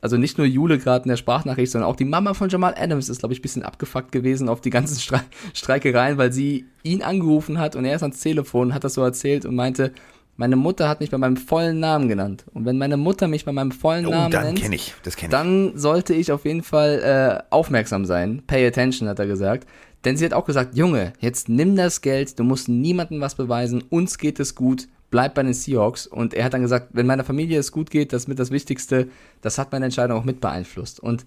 also nicht nur Jule gerade in der Sprachnachricht, sondern auch die Mama von Jamal Adams ist, glaube ich, ein bisschen abgefuckt gewesen auf die ganzen Stre Streikereien, weil sie ihn angerufen hat und er ist ans Telefon, hat das so erzählt und meinte, meine Mutter hat mich bei meinem vollen Namen genannt. Und wenn meine Mutter mich bei meinem vollen Oh, Namen dann nennt, kenne ich, das kenne ich. dann sollte ich auf jeden Fall äh, aufmerksam sein. Pay attention, hat er gesagt. Denn sie hat auch gesagt, Junge, jetzt nimm das Geld, du musst niemandem was beweisen, uns geht es gut, bleib bei den Seahawks. Und er hat dann gesagt, wenn meiner Familie es gut geht, das ist mit das Wichtigste, das hat meine Entscheidung auch mit beeinflusst. Und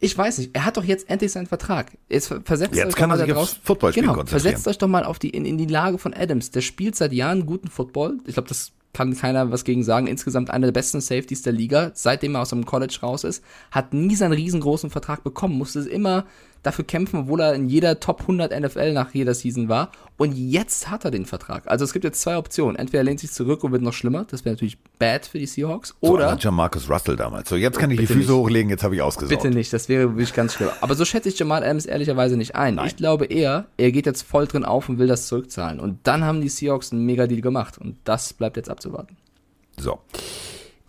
ich weiß nicht, er hat doch jetzt endlich seinen Vertrag. Jetzt ver- versetzt Jetzt euch kann doch er mal sich da aufs Footballspielen genau. Versetzt euch doch mal auf die, in, in die Lage von Adams. Der spielt seit Jahren guten Football. Ich glaube, das kann keiner was gegen sagen. Insgesamt einer der besten Safeties der Liga, seitdem er aus dem College raus ist. Hat nie seinen riesengroßen Vertrag bekommen, musste immer dafür kämpfen, obwohl er in jeder Top 100 NFL nach jeder Season war. Und jetzt hat er den Vertrag. Also es gibt jetzt zwei Optionen. Entweder er lehnt sich zurück und wird noch schlimmer. Das wäre natürlich bad für die Seahawks. So Oder aller Jamarcus Russell damals. So, jetzt kann ich die Füße nicht. hochlegen, jetzt habe ich ausgesorgt. Bitte nicht, das wäre wirklich ganz schlimm. Aber so schätze ich Jamal Adams ehrlicherweise nicht ein. Ich glaube eher, er geht jetzt voll drin auf und will das zurückzahlen. Und dann haben die Seahawks einen Mega-Deal gemacht. Und das bleibt jetzt abzuwarten. So.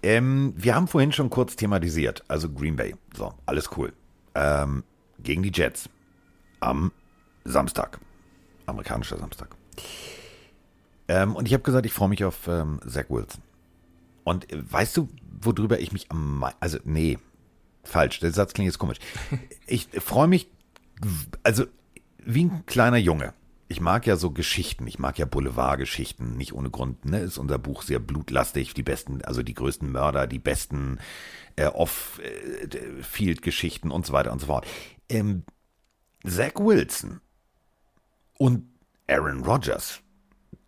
Ähm, wir haben vorhin schon kurz thematisiert, also Green Bay. So, alles cool. Ähm, gegen die Jets am Samstag. Amerikanischer Samstag. Ähm, und ich habe gesagt, ich freue mich auf ähm, Zach Wilson. Und äh, weißt du, worüber ich mich am mei- also nee, falsch, der Satz klingt jetzt komisch. Ich freue mich also wie ein kleiner Junge. Ich mag ja so Geschichten, ich mag ja Boulevardgeschichten, nicht ohne Grund, ne? Ist unser Buch sehr blutlastig, die besten, also die größten Mörder, die besten äh, Off-Field-Geschichten und so weiter und so fort. Ähm, Zach Wilson und Aaron Rodgers,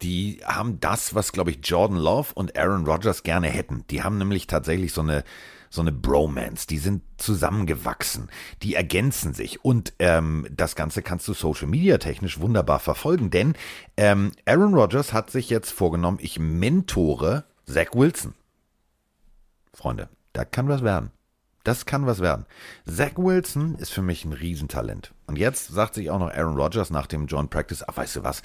die haben das, was, glaube ich, Jordan Love und Aaron Rodgers gerne hätten. Die haben nämlich tatsächlich so eine, so eine Bromance. Die sind zusammengewachsen. Die ergänzen sich. Und ähm, das Ganze kannst du Social Media technisch wunderbar verfolgen, denn ähm, Aaron Rodgers hat sich jetzt vorgenommen, ich mentore Zach Wilson. Freunde, da kann was werden. Das kann was werden. Zach Wilson ist für mich ein Riesentalent. Und jetzt sagt sich auch noch Aaron Rodgers nach dem John Practice, ach, weißt du was,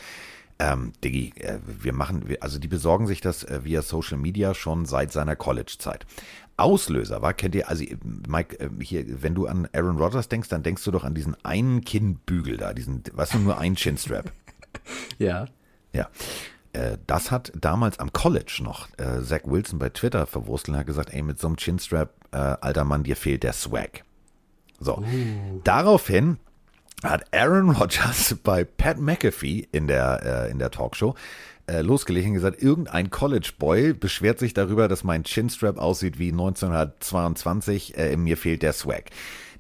ähm, Diggi, äh, wir machen, wir, also die besorgen sich das äh, via Social Media schon seit seiner College-Zeit. Auslöser war, kennt ihr, also Mike, äh, hier, wenn du an Aaron Rodgers denkst, dann denkst du doch an diesen einen Kinnbügel da, diesen, was du, nur ein Chinstrap. Ja. Ja. Äh, Das hat damals am College noch äh, Zach Wilson bei Twitter verwurstelt und hat gesagt, ey, mit so einem Chinstrap, äh, alter Mann, dir fehlt der Swag. So. Daraufhin hat Aaron Rodgers bei Pat McAfee in der, äh, in der Talkshow äh, losgelegt und gesagt, irgendein College Boy beschwert sich darüber, dass mein Chinstrap aussieht wie 1922, äh, mir fehlt der Swag.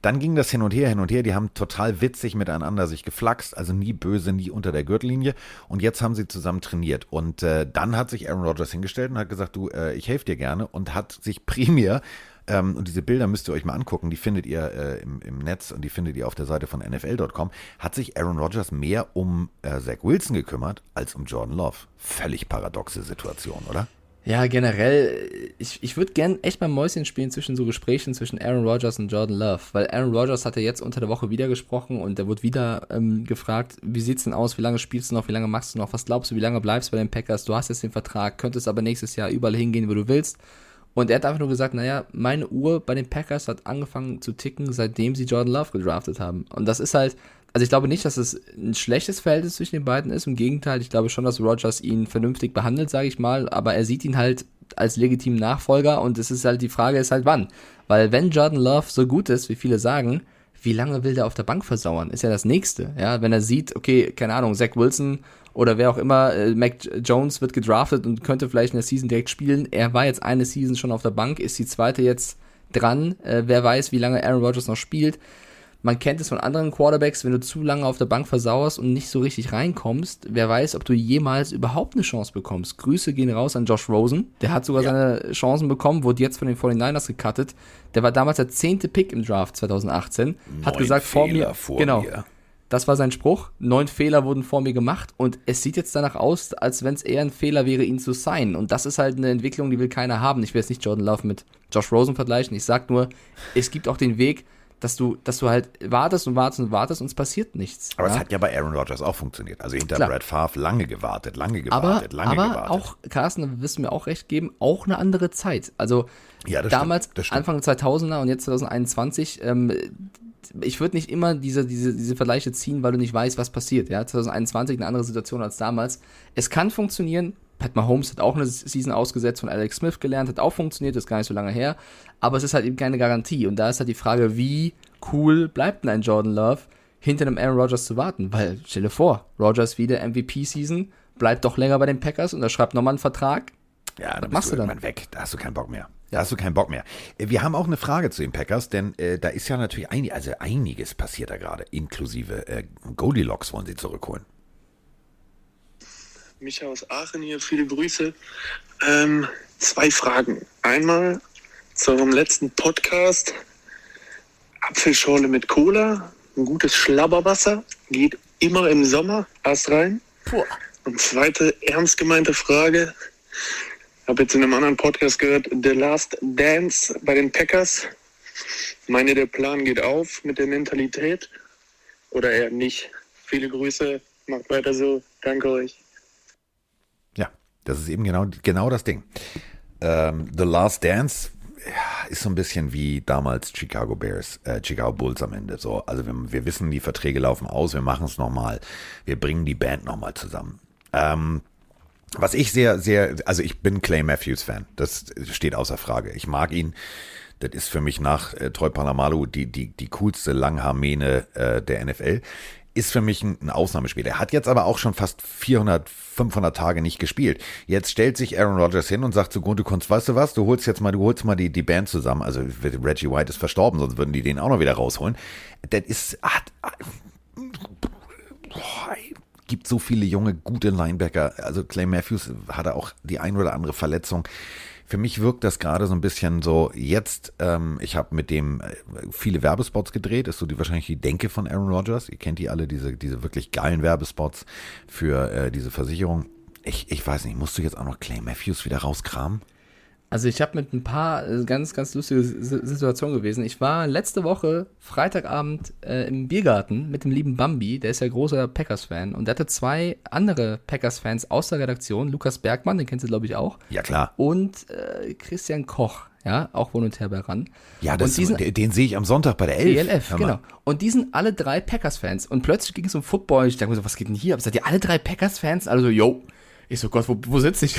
Dann ging das hin und her, hin und her. Die haben total witzig miteinander sich geflaxt, also nie böse, nie unter der Gürtellinie. Und jetzt haben sie zusammen trainiert. Und äh, dann hat sich Aaron Rodgers hingestellt und hat gesagt, du, äh, ich helfe dir gerne. Und hat sich primär ähm, und diese Bilder müsst ihr euch mal angucken, die findet ihr äh, im, im Netz und die findet ihr auf der Seite von NFL.com, hat sich Aaron Rodgers mehr um äh, Zach Wilson gekümmert als um Jordan Love. Völlig paradoxe Situation, oder? Ja, generell, ich, ich würde gern echt mal Mäuschen spielen zwischen so Gesprächen zwischen Aaron Rodgers und Jordan Love, weil Aaron Rodgers hat ja jetzt unter der Woche wieder gesprochen und der wurde wieder ähm, gefragt, wie sieht's denn aus, wie lange spielst du noch, wie lange machst du noch, was glaubst du, wie lange bleibst du bei den Packers, du hast jetzt den Vertrag, könntest aber nächstes Jahr überall hingehen, wo du willst. Und er hat einfach nur gesagt, naja, meine Uhr bei den Packers hat angefangen zu ticken, seitdem sie Jordan Love gedraftet haben. Und das ist halt, also ich glaube nicht, dass es ein schlechtes Verhältnis zwischen den beiden ist. Im Gegenteil, ich glaube schon, dass Rodgers ihn vernünftig behandelt, sage ich mal. Aber er sieht ihn halt als legitimen Nachfolger und es ist halt die Frage ist halt wann. Weil wenn Jordan Love so gut ist, wie viele sagen, wie lange will der auf der Bank versauern? Ist ja das nächste. Ja, wenn er sieht, okay, keine Ahnung, Zach Wilson oder wer auch immer, äh, Mac Jones wird gedraftet und könnte vielleicht in der Season direkt spielen. Er war jetzt eine Season schon auf der Bank, ist die zweite jetzt dran. Äh, wer weiß, wie lange Aaron Rodgers noch spielt. Man kennt es von anderen Quarterbacks, wenn du zu lange auf der Bank versauerst und nicht so richtig reinkommst, wer weiß, ob du jemals überhaupt eine Chance bekommst. Grüße gehen raus an Josh Rosen. Der hat sogar seine Chancen bekommen, wurde jetzt von den 49ers gecuttet. Der war damals der zehnte Pick im Draft 2018. Hat Neun gesagt, vor Fehler mir, vor genau, mir. das war sein Spruch. Neun Fehler wurden vor mir gemacht und es sieht jetzt danach aus, als wenn es eher ein Fehler wäre, ihn zu signen. Und das ist halt eine Entwicklung, die will keiner haben. Ich will jetzt nicht Jordan Love mit Josh Rosen vergleichen. Ich sag nur, es gibt auch den Weg, dass du, dass du halt wartest und wartest und wartest und es passiert nichts. Aber ja? es hat ja bei Aaron Rodgers auch funktioniert. Also hinter Klar. Brad Favre lange gewartet, lange aber, gewartet, lange aber gewartet. auch, Carsten, da wirst du mir auch recht geben, auch eine andere Zeit. Also Ja, damals, stimmt, stimmt. Anfang 2000er und jetzt 2021, ähm, ich würde nicht immer diese, diese, diese Vergleiche ziehen, weil du nicht weißt, was passiert. Ja, 2021 eine andere Situation als damals. Es kann funktionieren. Pat Mahomes hat auch eine Season ausgesetzt von Alex Smith gelernt, hat auch funktioniert, ist gar nicht so lange her. Aber es ist halt eben keine Garantie. Und da ist halt die Frage, wie cool bleibt denn ein Jordan Love, hinter einem Aaron Rodgers zu warten? Weil, stell dir vor, Rodgers wieder MVP-Season, bleibt doch länger bei den Packers und er schreibt nochmal einen Vertrag. Ja, dann Was machst du du dann? irgendwann weg. Da hast du keinen Bock mehr. Da hast du keinen Bock mehr. Äh, Wir haben auch eine Frage zu den Packers, denn äh, da ist ja natürlich ein, also einiges passiert da gerade, inklusive äh, Goldilocks wollen sie zurückholen. Micha aus Aachen hier, viele Grüße. Ähm, zwei Fragen. Einmal zu eurem letzten Podcast. Apfelschorle mit Cola, ein gutes Schlabberwasser, geht immer im Sommer, erst rein. Und zweite ernst gemeinte Frage. Habe jetzt in einem anderen Podcast gehört, The Last Dance bei den Packers. Meine, der Plan geht auf mit der Mentalität oder eher nicht? Viele Grüße, macht weiter so. Danke euch. Das ist eben genau, genau das Ding. Ähm, The Last Dance ist so ein bisschen wie damals Chicago Bears, äh, Chicago Bulls am Ende. So, also wir, wir wissen, die Verträge laufen aus, wir machen es nochmal, wir bringen die Band nochmal zusammen. Ähm, was ich sehr, sehr, also ich bin Clay Matthews Fan. Das steht außer Frage. Ich mag ihn. Das ist für mich nach äh, Troy Palamalu die, die, die coolste Langhaarmähne äh, der NFL. Ist für mich ein, ein Ausnahmespieler. Er hat jetzt aber auch schon fast 400, 500 Tage nicht gespielt. Jetzt stellt sich Aaron Rodgers hin und sagt zu Kunst, weißt du was, du holst jetzt mal, du holst mal die, die Band zusammen. Also Reggie White ist verstorben, sonst würden die den auch noch wieder rausholen. Das ist, hat, boah, ey, gibt so viele junge, gute Linebacker. Also Clay Matthews hatte auch die ein oder andere Verletzung. Für mich wirkt das gerade so ein bisschen so, jetzt, ähm, ich habe mit dem äh, viele Werbespots gedreht, ist so die wahrscheinlich die Denke von Aaron Rodgers. Ihr kennt die alle, diese, diese wirklich geilen Werbespots für äh, diese Versicherung. ich, ich weiß nicht, musst du jetzt auch noch Clay Matthews wieder rauskramen? Also ich habe mit ein paar äh, ganz, ganz lustige Situationen gewesen. Ich war letzte Woche Freitagabend äh, im Biergarten mit dem lieben Bambi, der ist ja großer Packers-Fan und der hatte zwei andere Packers-Fans aus der Redaktion, Lukas Bergmann, den kennst du glaube ich auch, Ja, klar. und äh, Christian Koch, ja, auch volontär bei RAN. Ja, das, und diesen, den, den sehe ich am Sonntag bei der Elf. ELF, genau. Und die sind alle drei Packers-Fans. Und plötzlich ging es um Football. Ich dachte mir so, was geht denn hier? Aber seid ihr alle drei Packers-Fans? Alle so, yo. Ich so, Gott, wo, wo sitze ich?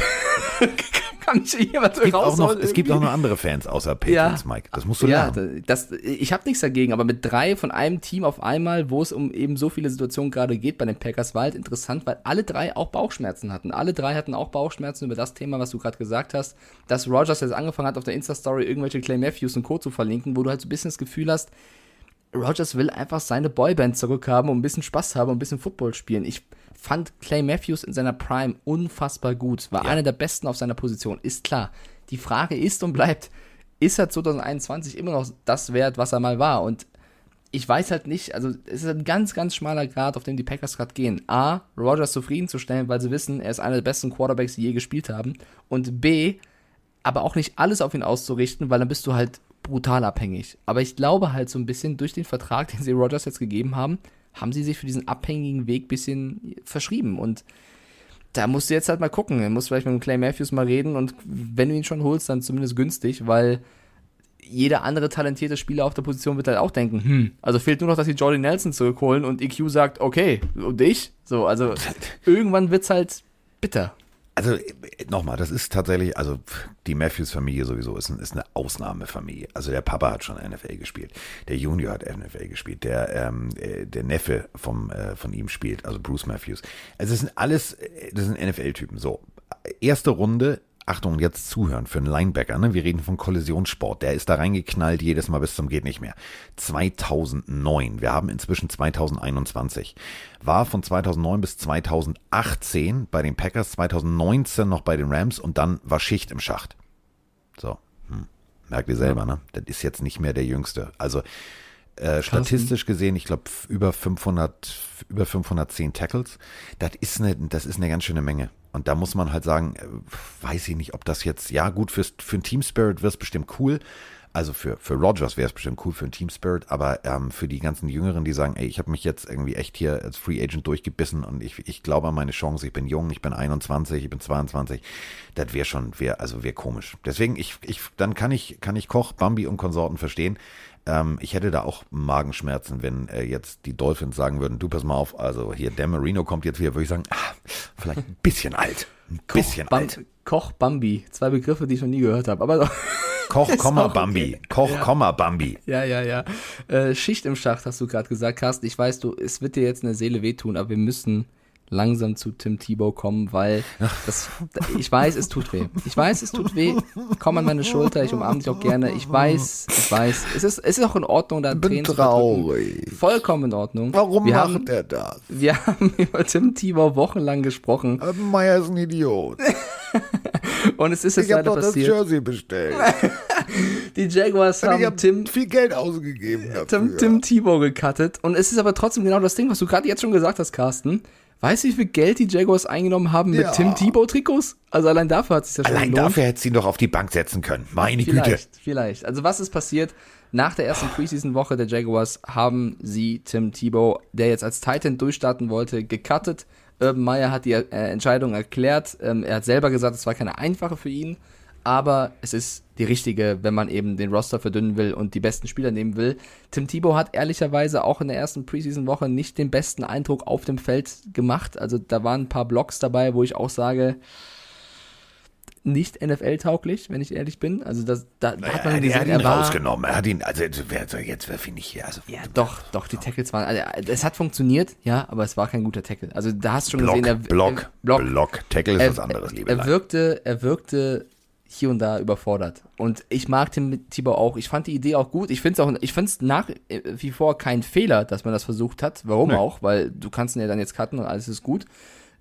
Kann ich hier was Es gibt, auch noch, es gibt auch noch andere Fans außer Patriots, Mike. Das musst du ja, lernen. das, ich habe nichts dagegen, aber mit drei von einem Team auf einmal, wo es um eben so viele Situationen gerade geht bei den Packers, war halt interessant, weil alle drei auch Bauchschmerzen hatten. Alle drei hatten auch Bauchschmerzen über das Thema, was du gerade gesagt hast, dass Rogers jetzt angefangen hat, auf der Insta-Story irgendwelche Clay Matthews und Co. zu verlinken, wo du halt so ein bisschen das Gefühl hast, Rogers will einfach seine Boyband zurückhaben und ein bisschen Spaß haben und ein bisschen Football spielen. Ich fand Clay Matthews in seiner Prime unfassbar gut. War einer der besten auf seiner Position, ist klar. Die Frage ist und bleibt, ist er 2021 immer noch das wert, was er mal war? Und ich weiß halt nicht, also es ist ein ganz, ganz schmaler Grad, auf dem die Packers gerade gehen. A, Rogers zufriedenzustellen, weil sie wissen, er ist einer der besten Quarterbacks, die je gespielt haben. Und B, aber auch nicht alles auf ihn auszurichten, weil dann bist du halt brutal abhängig. Aber ich glaube halt so ein bisschen durch den Vertrag, den sie Rogers jetzt gegeben haben, haben sie sich für diesen abhängigen Weg ein bisschen verschrieben. Und da musst du jetzt halt mal gucken. Du musst vielleicht mit dem Clay Matthews mal reden und wenn du ihn schon holst, dann zumindest günstig, weil jeder andere talentierte Spieler auf der Position wird halt auch denken, hm, also fehlt nur noch, dass sie Jordy Nelson zurückholen und EQ sagt, okay, und ich? So, also irgendwann wird's halt bitter. Also nochmal, das ist tatsächlich, also die Matthews-Familie sowieso ist, ein, ist eine Ausnahmefamilie. Also der Papa hat schon NFL gespielt, der Junior hat NFL gespielt, der, ähm, äh, der Neffe vom, äh, von ihm spielt, also Bruce Matthews. Also das sind alles, äh, das sind NFL-Typen. So, erste Runde, Achtung, jetzt zuhören für einen Linebacker, ne? Wir reden von Kollisionssport. Der ist da reingeknallt jedes Mal bis zum geht nicht mehr. 2009. Wir haben inzwischen 2021. War von 2009 bis 2018 bei den Packers, 2019 noch bei den Rams und dann war Schicht im Schacht. So, hm. merkt ihr selber, ne? Das ist jetzt nicht mehr der Jüngste. Also äh, statistisch gesehen, ich glaube über 500, über 510 Tackles. Das ist eine, das ist eine ganz schöne Menge. Und da muss man halt sagen, äh, weiß ich nicht, ob das jetzt, ja gut, fürs, für ein Team Spirit wird es bestimmt cool. Also für, für Rogers wäre es bestimmt cool für ein Team Spirit, aber ähm, für die ganzen Jüngeren, die sagen, ey, ich habe mich jetzt irgendwie echt hier als Free Agent durchgebissen und ich, ich glaube an meine Chance, ich bin jung, ich bin 21, ich bin 22, das wäre schon, wäre, also wäre komisch. Deswegen, ich, ich, dann kann ich, kann ich Koch, Bambi und Konsorten verstehen. Ähm, ich hätte da auch Magenschmerzen, wenn äh, jetzt die Dolphins sagen würden, du pass mal auf, also hier, Dan Marino kommt jetzt wieder, würde ich sagen, ah, vielleicht ein bisschen alt. Ein bisschen Bam alt. Koch, Bambi. Zwei Begriffe, die ich noch nie gehört habe. Aber. Koch, Komma, Bambi. okay. Koch, Ja. Komma, Bambi. Ja, ja, ja. Äh, Schicht im Schacht hast du gerade gesagt, Carsten. Ich weiß, du, es wird dir jetzt in der Seele wehtun, aber wir müssen langsam zu Tim Tebow kommen, weil das, ich weiß, es tut weh. Ich weiß, es tut weh. Komm an meine Schulter, ich umarme dich auch gerne. Ich weiß, ich weiß. Es ist, es ist auch in Ordnung, da Tränen zu verdrücken. Vollkommen in Ordnung. Warum wir macht haben, er das? Wir haben über Tim Tebow wochenlang gesprochen Meier ist ein Idiot. und es ist jetzt Ich habe leider doch das passiert. Jersey bestellt. Die Jaguars ich haben habe Tim viel Geld ausgegeben dafür. Tim, Tim Tebow gecuttet. Und es ist aber trotzdem genau das Ding, was du gerade jetzt schon gesagt hast, Carsten. Weißt du, wie viel Geld die Jaguars eingenommen haben mit Ja. Tim Tebow-Trikots? Also allein dafür hat es sich ja schon Allein gelohnt. dafür hätte sie ihn doch auf die Bank setzen können. Meine Güte. Vielleicht, vielleicht. Also was ist passiert? Nach der ersten Preseason-Woche der Jaguars haben sie Tim Tebow, der jetzt als Titan durchstarten wollte, gecuttet. Urban Meyer hat die äh, Entscheidung erklärt. Ähm, er hat selber gesagt, es war keine einfache für ihn, aber es ist die richtige, wenn man eben den Roster verdünnen will und die besten Spieler nehmen will. Tim Tebow hat ehrlicherweise auch in der ersten Preseason-Woche nicht den besten Eindruck auf dem Feld gemacht. Also da waren ein paar Blocks dabei, wo ich auch sage, nicht NFL-tauglich, wenn ich ehrlich bin. Also das, da hat man er, er gesehen, hat ihn er rausgenommen. Er hat ihn, also jetzt, wer finde ich hier? Also, ja, doch, doch, die Tackles waren, also, es hat funktioniert, ja, aber es war kein guter Tackle. Also da hast du schon Block, gesehen, er, Block, er, Block. Block. Tackle ist er, was anderes, liebe er wirkte, er wirkte hier und da überfordert. Und ich mag Tim Tebow auch. Ich fand die Idee auch gut. Ich finde es auch, ich finde es nach wie vor kein Fehler, dass man das versucht hat. Warum Nee. auch? Weil du kannst ihn ja dann jetzt cutten und alles ist gut.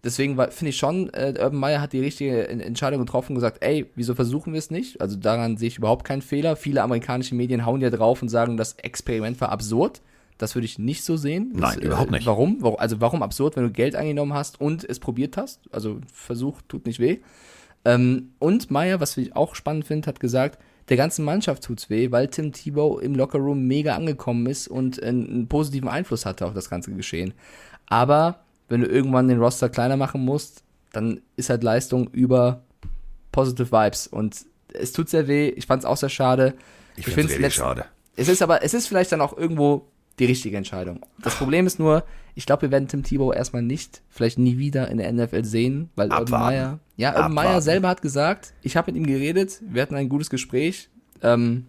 Deswegen finde ich schon, äh, Urban Meyer hat die richtige En- Entscheidung getroffen und gesagt, ey, wieso versuchen wir es nicht? Also daran sehe ich überhaupt keinen Fehler. Viele amerikanische Medien hauen ja drauf und sagen, das Experiment war absurd. Das würde ich nicht so sehen. Das, Nein, überhaupt nicht. Warum? Warum- Also warum absurd, wenn du Geld eingenommen hast und es probiert hast? Also Versuch tut nicht weh. Ähm, und Meyer, was ich auch spannend finde, hat gesagt, der ganzen Mannschaft tut's weh, weil Tim Tebow im Lockerroom mega angekommen ist und einen, einen positiven Einfluss hatte auf das ganze Geschehen. Aber wenn du irgendwann den Roster kleiner machen musst, dann ist halt Leistung über Positive Vibes. Und es tut sehr weh. Ich fand's auch sehr schade. Ich finde es schade. Es ist aber, es ist vielleicht dann auch irgendwo die richtige Entscheidung. Das Problem ist nur, ich glaube, wir werden Tim Tebow erstmal nicht, vielleicht nie wieder in der NFL sehen, weil Urban Abwarten. Meyer, ja, Urban Meyer selber hat gesagt, ich habe mit ihm geredet, wir hatten ein gutes Gespräch. Ähm,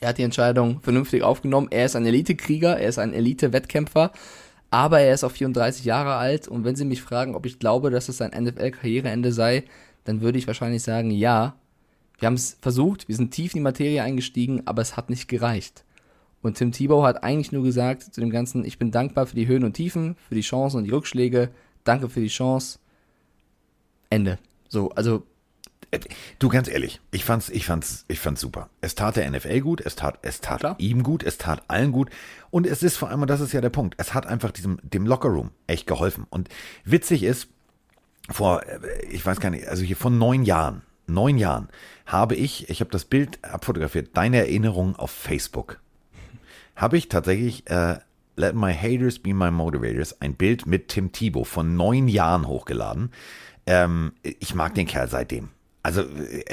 er hat die Entscheidung vernünftig aufgenommen. Er ist ein Elite-Krieger, er ist ein Elite-Wettkämpfer, aber er ist auch 34 Jahre alt und wenn Sie mich fragen, ob ich glaube, dass es sein NFL-Karriereende sei, dann würde ich wahrscheinlich sagen, ja. Wir haben es versucht, wir sind tief in die Materie eingestiegen, aber es hat nicht gereicht. Und Tim Tebow hat eigentlich nur gesagt zu dem Ganzen, ich bin dankbar für die Höhen und Tiefen, für die Chancen und die Rückschläge, danke für die Chance. Ende. So, also Du, ganz ehrlich, ich fand's, ich fand's, ich fand's super. Es tat der NFL gut, es tat, es tat Klar. ihm gut, es tat allen gut. Und es ist vor allem, und das ist ja der Punkt, es hat einfach diesem, dem Lockerroom echt geholfen. Und witzig ist, vor, äh, ich weiß gar nicht, also hier vor neun Jahren, neun Jahren, habe ich, ich habe das Bild abfotografiert, deine Erinnerung auf Facebook. Habe ich tatsächlich, äh, Let My Haters Be My Motivators, ein Bild mit Tim Tebow von neun Jahren hochgeladen. Ähm, ich mag den Kerl seitdem. Also äh,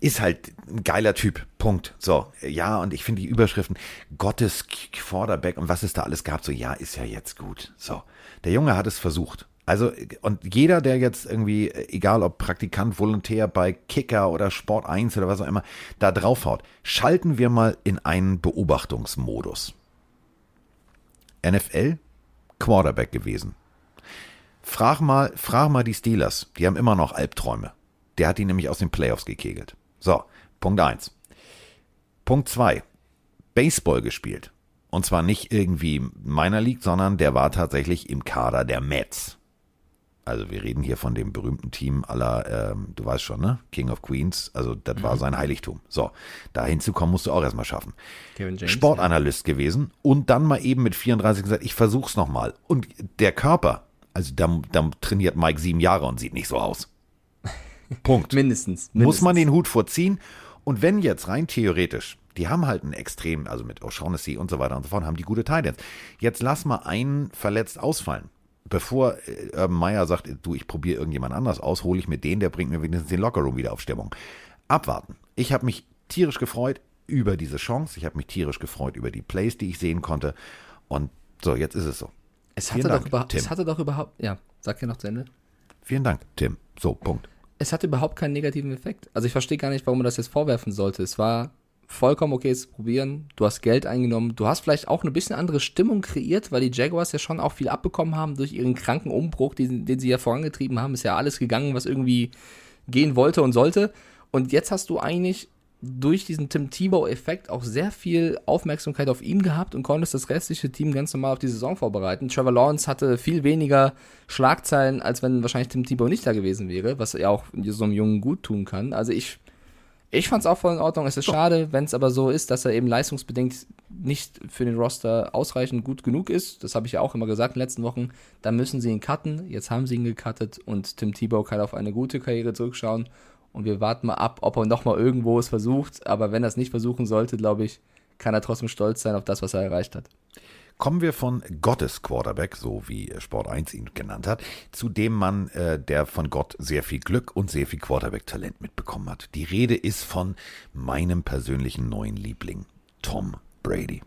ist halt ein geiler Typ. Punkt. So, ja, und ich finde die Überschriften Gottes Quarterback und was es da alles gab, so ja, ist ja jetzt gut. So, der Junge hat es versucht. Also, und jeder, der jetzt irgendwie, egal ob Praktikant, Volontär bei Kicker oder Sport 1 oder was auch immer, da draufhaut, schalten wir mal in einen Beobachtungsmodus. NFL, Quarterback gewesen. Frag mal, frag mal die Steelers. Die haben immer noch Albträume. Der hat die nämlich aus den Playoffs gekegelt. So, Punkt eins. Punkt zwei. Baseball gespielt. Und zwar nicht irgendwie meiner League, sondern der war tatsächlich im Kader der Mets. Also wir reden hier von dem berühmten Team aller, ähm, du weißt schon, ne? King of Queens. Also das war sein Heiligtum. So, da hinzukommen musst du auch erstmal schaffen. Kevin James. Sportanalyst gewesen und dann mal eben mit 34 gesagt, ich versuch's nochmal. Und der Körper, also da, da trainiert Mike sieben Jahre und sieht nicht so aus. Punkt. mindestens, mindestens. Muss man den Hut vorziehen. Und wenn jetzt rein theoretisch, die haben halt einen Extrem, also mit O'Shaughnessy und so weiter und so fort, haben die gute Titans. Jetzt lass mal einen verletzt ausfallen. Bevor äh, Urban Meyer sagt, du, ich probiere irgendjemand anders aus, hole ich mir den, der bringt mir wenigstens den Lockerroom wieder auf Stimmung. Abwarten. Ich habe mich tierisch gefreut über diese Chance. Ich habe mich tierisch gefreut über die Plays, die ich sehen konnte. Und so, jetzt ist es so. es hatte, Dank, doch überhaupt, es hatte doch überhaupt, ja, sag ja noch zu Ende. Vielen Dank, Tim. So, Punkt. es hatte überhaupt keinen negativen Effekt. Also ich verstehe gar nicht, warum man das jetzt vorwerfen sollte. Es war vollkommen okay zu probieren. Du hast Geld eingenommen. Du hast vielleicht auch eine bisschen andere Stimmung kreiert, weil die Jaguars ja schon auch viel abbekommen haben durch ihren kranken Umbruch, den, den sie ja vorangetrieben haben. Ist ja alles gegangen, was irgendwie gehen wollte und sollte. Und jetzt hast du eigentlich durch diesen Tim Tebow-Effekt auch sehr viel Aufmerksamkeit auf ihn gehabt und konntest das restliche Team ganz normal auf die Saison vorbereiten. Trevor Lawrence hatte viel weniger Schlagzeilen, als wenn wahrscheinlich Tim Tebow nicht da gewesen wäre, was ja auch so einem Jungen gut tun kann. Also ich, ich fand es auch voll in Ordnung. Es ist schade, wenn es aber so ist, dass er eben leistungsbedingt nicht für den Roster ausreichend gut genug ist. Das habe ich ja auch immer gesagt in den letzten Wochen. Da müssen sie ihn cutten. Jetzt haben sie ihn gecuttet und Tim Tebow kann auf eine gute Karriere zurückschauen. Und wir warten mal ab, ob er nochmal irgendwo es versucht. Aber wenn er es nicht versuchen sollte, glaube ich, kann er trotzdem stolz sein auf das, was er erreicht hat. Kommen wir von Gottes Quarterback, so wie Sport 1 ihn genannt hat, zu dem Mann, äh, der von Gott sehr viel Glück und sehr viel Quarterback-Talent mitbekommen hat. Die Rede ist von meinem persönlichen neuen Liebling, Tom Brady.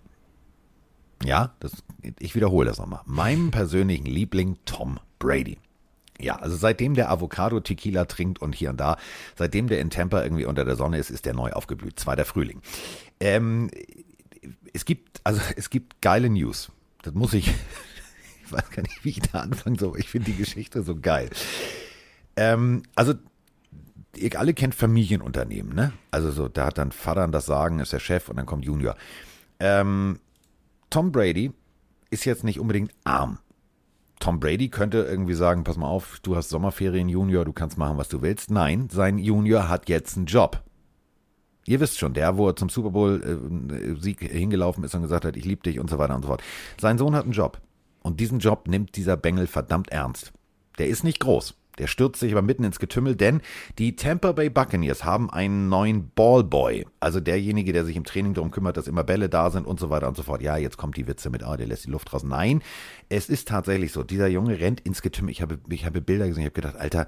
Ja, das, ich wiederhole das nochmal. Meinem persönlichen Liebling, Tom Brady. Ja, also seitdem der Avocado Tequila trinkt und hier und da, seitdem der in Tampa irgendwie unter der Sonne ist, ist der neu aufgeblüht. Zweiter Frühling. Ähm, es gibt, also es gibt geile News. Das muss ich, ich weiß gar nicht, wie ich da anfangen soll. Ich finde die Geschichte so geil. Ähm, also ihr alle kennt Familienunternehmen, ne? Also so, da hat dann Vater das Sagen, ist der Chef und dann kommt Junior. Ähm, Tom Brady ist jetzt nicht unbedingt arm. Tom Brady könnte irgendwie sagen, pass mal auf, du hast Sommerferien, Junior, du kannst machen, was du willst. Nein, sein Junior hat jetzt einen Job. Ihr wisst schon, der, wo er zum Super Bowl-Sieg hingelaufen ist und gesagt hat, ich liebe dich und so weiter und so fort. Sein Sohn hat einen Job. Und diesen Job nimmt dieser Bengel verdammt ernst. Der ist nicht groß. Der stürzt sich aber mitten ins Getümmel, denn die Tampa Bay Buccaneers haben einen neuen Ballboy. Also derjenige, der sich im Training darum kümmert, dass immer Bälle da sind und so weiter und so fort. Ja, jetzt kommt die Witze mit, ah, der lässt die Luft raus. Nein, es ist tatsächlich so. Dieser Junge rennt ins Getümmel. Ich habe, ich habe Bilder gesehen, ich habe gedacht, Alter,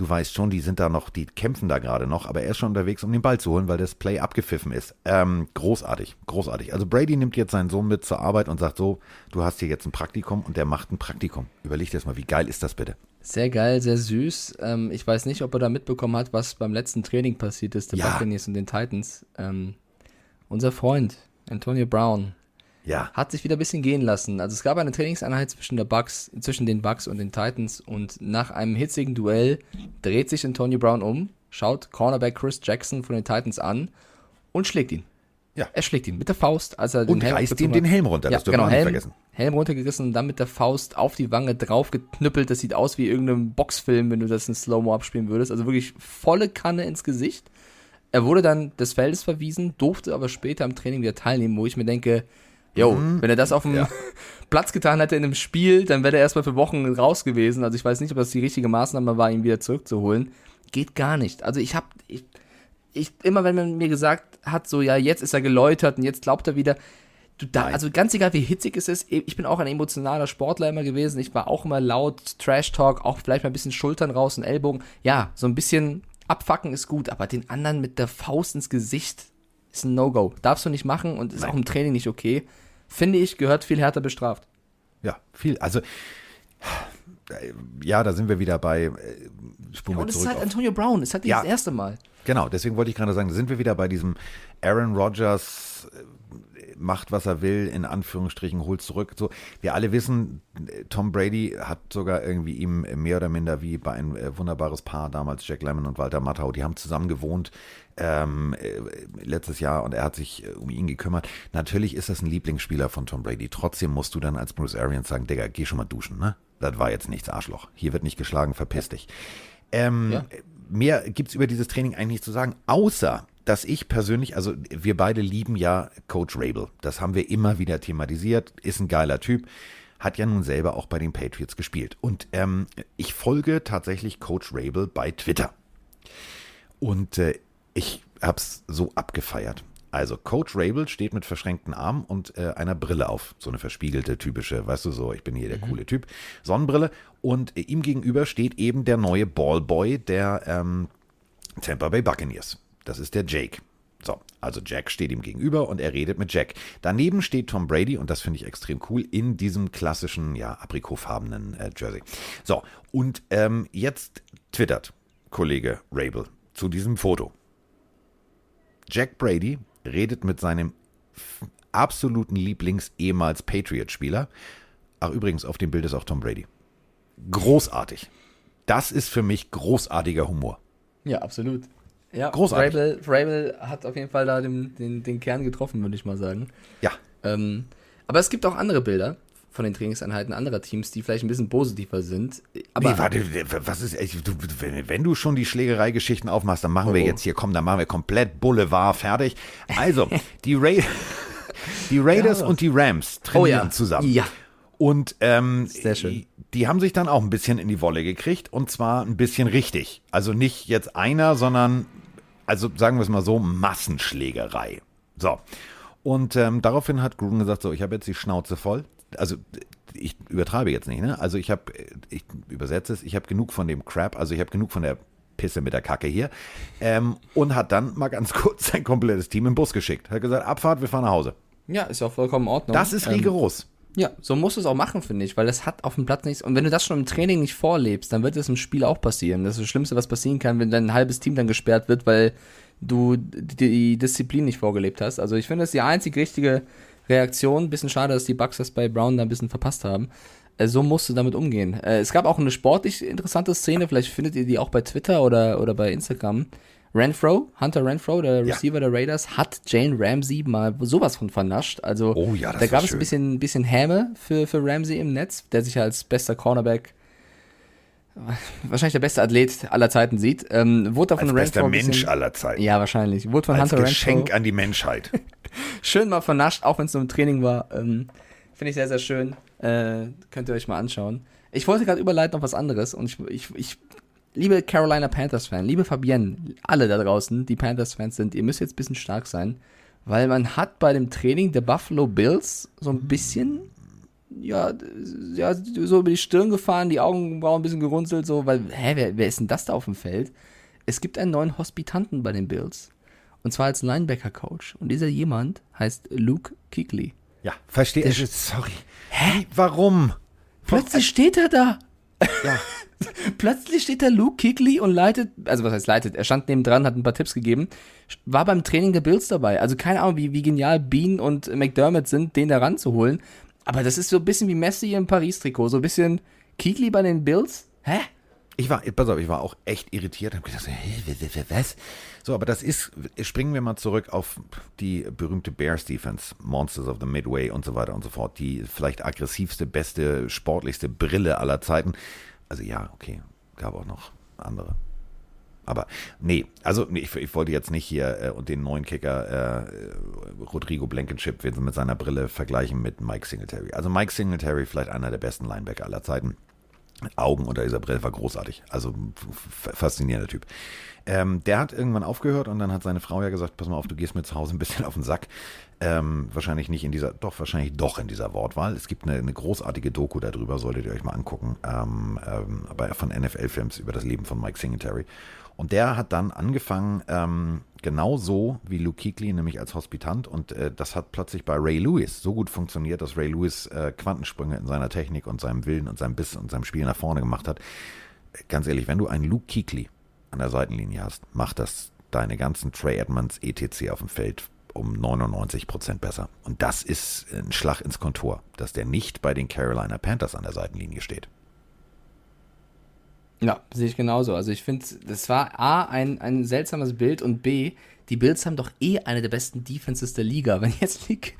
du weißt schon, die sind da noch, die kämpfen da gerade noch, aber er ist schon unterwegs, um den Ball zu holen, weil das Play abgepfiffen ist. Ähm, großartig, großartig. Also Brady nimmt jetzt seinen Sohn mit zur Arbeit und sagt so, du hast hier jetzt ein Praktikum und der macht ein Praktikum. Überleg dir das mal, wie geil ist das bitte? Sehr geil, sehr süß. Ähm, ich weiß nicht, ob er da mitbekommen hat, was beim letzten Training passiert ist, der Ja. Buccaneers und den Titans. Ähm, unser Freund, Antonio Brown, Ja, hat sich wieder ein bisschen gehen lassen. Also es gab eine Trainingseinheit zwischen, der Bucks, zwischen den Bucks und den Titans und nach einem hitzigen Duell dreht sich Antonio Brown um, schaut Cornerback Chris Jackson von den Titans an und schlägt ihn. Ja. Er schlägt ihn mit der Faust, als er Und reißt ihm den. Helm runter, Ja, das genau, Helm, vergessen. Helm runtergerissen und dann mit der Faust auf die Wange draufgeknüppelt. Das sieht aus wie irgendein Boxfilm, wenn du das in Slow-Mo abspielen würdest. Also wirklich volle Kanne ins Gesicht. Er wurde dann des Feldes verwiesen, durfte aber später am Training wieder teilnehmen, wo ich mir denke, yo, Mhm. wenn er das auf dem Platz getan hätte in einem Spiel, dann wäre er erstmal für Wochen raus gewesen. Also ich weiß nicht, ob das die richtige Maßnahme war, ihn wieder zurückzuholen. Geht gar nicht. Also ich habe, ich, ich, immer wenn man mir gesagt hat, so, ja, jetzt ist er geläutert und jetzt glaubt er wieder, du da, Nein. also ganz egal wie hitzig es ist, ich bin auch ein emotionaler Sportler immer gewesen, ich war auch immer laut, Trash-Talk, auch vielleicht mal ein bisschen Schultern raus und Ellbogen, ja, so ein bisschen abfacken ist gut, aber den anderen mit der Faust ins Gesicht ist ein No-Go, darfst du nicht machen und ist auch im Training nicht okay, finde ich, gehört viel härter bestraft. ja, viel. Also, ja, da sind wir wieder bei, äh, spulen wir Und es ist halt auf- Antonio Brown, es ist halt nicht Ja. das erste Mal. Genau, deswegen wollte ich gerade sagen, da sind wir wieder bei diesem Aaron Rodgers äh, macht, was er will, in Anführungsstrichen, holt zurück. So, wir alle wissen, Tom Brady hat sogar irgendwie ihm mehr oder minder wie bei ein äh, wunderbares Paar damals, Jack Lemmon und Walter Matthau, die haben zusammen gewohnt ähm, äh, letztes Jahr und er hat sich äh, um ihn gekümmert. Natürlich ist das ein Lieblingsspieler von Tom Brady. Trotzdem musst du dann als Bruce Arians sagen, Digga, geh schon mal duschen, ne? Das war jetzt nichts, Arschloch. Hier wird nicht geschlagen, verpiss dich. Ähm, Ja. Mehr gibt's über dieses Training eigentlich nicht zu sagen, außer dass ich persönlich, also wir beide lieben ja Coach Rabel. Das haben wir immer wieder thematisiert, ist ein geiler Typ, hat ja nun selber auch bei den Patriots gespielt. Und ähm, ich folge tatsächlich Coach Rabel bei Twitter. Und äh, ich hab's so abgefeiert. Also Coach Rabel steht mit verschränkten Armen und äh, einer Brille auf. So eine verspiegelte, typische, weißt du so, ich bin hier der coole Typ. Sonnenbrille. Und äh, ihm gegenüber steht eben der neue Ballboy der ähm, Tampa Bay Buccaneers. Das ist der Jake. So, also Jack steht ihm gegenüber und er redet mit Jack. Daneben steht Tom Brady und das finde ich extrem cool in diesem klassischen, ja, aprikotfarbenen äh, Jersey. So, und ähm, jetzt twittert Kollege Rabel zu diesem Foto. Jack Brady redet mit seinem absoluten Lieblings-ehemals Patriot-Spieler. Ach, übrigens, auf dem Bild ist auch Tom Brady. Großartig. Das ist für mich großartiger Humor. Ja, absolut. Ja, Großartig. Vrabel, Vrabel hat auf jeden Fall da den, den, den Kern getroffen, würde ich mal sagen. Ja, Ähm, aber es gibt auch andere Bilder von den Trainingseinheiten anderer Teams, die vielleicht ein bisschen positiver sind. Aber nee, warte, was ist, du, wenn, du schon die Schlägereigeschichten aufmachst, dann machen wir Oh. jetzt hier, komm, dann machen wir komplett Boulevard fertig. Also, die, Ra die Raiders Ja. und die Rams trainieren Oh ja. zusammen. Ja. Und ähm, Sehr schön. Die, die haben sich dann auch ein bisschen in die Wolle gekriegt und zwar ein bisschen richtig. Also nicht jetzt einer, sondern, also sagen wir es mal so, Massenschlägerei. So. Und ähm, daraufhin hat Gruden gesagt, so, ich habe jetzt die Schnauze voll. Also ich übertreibe jetzt nicht, ne? Also ich habe, ich übersetze es, ich habe genug von dem Crap, also ich habe genug von der Pisse mit der Kacke hier. Ähm, und hat dann mal ganz kurz sein komplettes Team im Bus geschickt. Hat gesagt, Abfahrt, wir fahren nach Hause. ja, ist ja auch vollkommen in Ordnung. Das ist Ähm, rigoros. Ja, so musst du es auch machen, finde ich, weil das hat auf dem Platz nichts. Und wenn du das schon im Training nicht vorlebst, dann wird es im Spiel auch passieren. Das ist das Schlimmste, was passieren kann, wenn dein halbes Team dann gesperrt wird, weil du die Disziplin nicht vorgelebt hast. Also ich finde, das ist die einzig richtige Reaktion. Bisschen schade, dass die Bucks das bei Brown da ein bisschen verpasst haben. Äh, So musst du damit umgehen. Äh, Es gab auch eine sportlich interessante Szene, vielleicht findet ihr die auch bei Twitter oder, oder bei Instagram. Renfro, Hunter Renfro, der Ja. Receiver der Raiders, hat Jane Ramsey mal sowas von vernascht. Also Oh ja, das da gab es ein bisschen, bisschen Häme für, für Ramsey im Netz, der sich als bester Cornerback wahrscheinlich der beste Athlet aller Zeiten sieht. Ähm, wurde Als von bester Renfro ein Mensch bisschen- aller Zeiten. Ja, wahrscheinlich. Wurde von Als Hunter Geschenk Renfro an die Menschheit. schön mal vernascht, auch wenn es nur im Training war. Ähm, Finde ich sehr, sehr schön. Äh, könnt ihr euch mal anschauen. Ich wollte gerade überleiten auf was anderes und ich, ich, ich liebe Carolina Panthers-Fan, liebe Fabienne, alle da draußen, die Panthers-Fans sind, ihr müsst jetzt ein bisschen stark sein, weil man hat bei dem Training der Buffalo Bills so ein bisschen, ja, ja, so über die Stirn gefahren, die Augenbrauen ein bisschen gerunzelt, so, weil, hä, wer, wer ist denn das da auf dem Feld? Es gibt einen neuen Hospitanten bei den Bills. Und zwar als Linebacker-Coach. Und dieser jemand heißt Luke Kuechly. Ja, verstehe. Sorry. Hä? Warum? Plötzlich steht er da. Ja. Plötzlich steht da Luke Kuechly und leitet, also was heißt leitet, er stand nebendran, hat ein paar Tipps gegeben, war beim Training der Bills dabei. Also keine Ahnung, wie, wie genial Bean und McDermott sind, den da ranzuholen. Aber das ist so ein bisschen wie Messi im Paris-Trikot, so ein bisschen Kuechly bei den Bills. Hä? Ich war, pass auf, ich war auch echt irritiert. Hab gedacht, hä, was? So, aber das ist, springen wir mal zurück auf die berühmte Bears Defense, Monsters of the Midway und so weiter und so fort. Die vielleicht aggressivste, beste, sportlichste Brille aller Zeiten. Also ja, okay, gab auch noch andere. Aber nee, also ich, ich wollte jetzt nicht hier äh, und den neuen Kicker äh, Rodrigo Blankenship mit seiner Brille vergleichen mit Mike Singletary. Also Mike Singletary vielleicht einer der besten Linebacker aller Zeiten. Augen unter dieser Brille war großartig. Also faszinierender Typ. Ähm, der hat irgendwann aufgehört und dann hat seine Frau ja gesagt, pass mal auf, du gehst mir zu Hause ein bisschen auf den Sack. Ähm, wahrscheinlich nicht in dieser, doch, wahrscheinlich doch in dieser Wortwahl. Es gibt eine, eine großartige Doku darüber, solltet ihr euch mal angucken, ähm, ähm, aber von NFL-Films über das Leben von Mike Singletary. Und der hat dann angefangen, ähm, genau so wie Luke Kuechly, nämlich als Hospitant. Und äh, das hat plötzlich bei Ray Lewis so gut funktioniert, dass Ray Lewis äh, Quantensprünge in seiner Technik und seinem Willen und seinem Biss und seinem Spiel nach vorne gemacht hat. Ganz ehrlich, wenn du einen Luke Kuechly an der Seitenlinie hast, macht das deine ganzen Trey Edmonds etc. auf dem Feld um 99 Prozent besser. Und das ist ein Schlag ins Kontor, dass der nicht bei den Carolina Panthers an der Seitenlinie steht. Ja, sehe ich genauso. Also ich finde, das war A, ein, ein seltsames Bild und B, die Bills haben doch eh eine der besten Defenses der Liga. Wenn jetzt Luke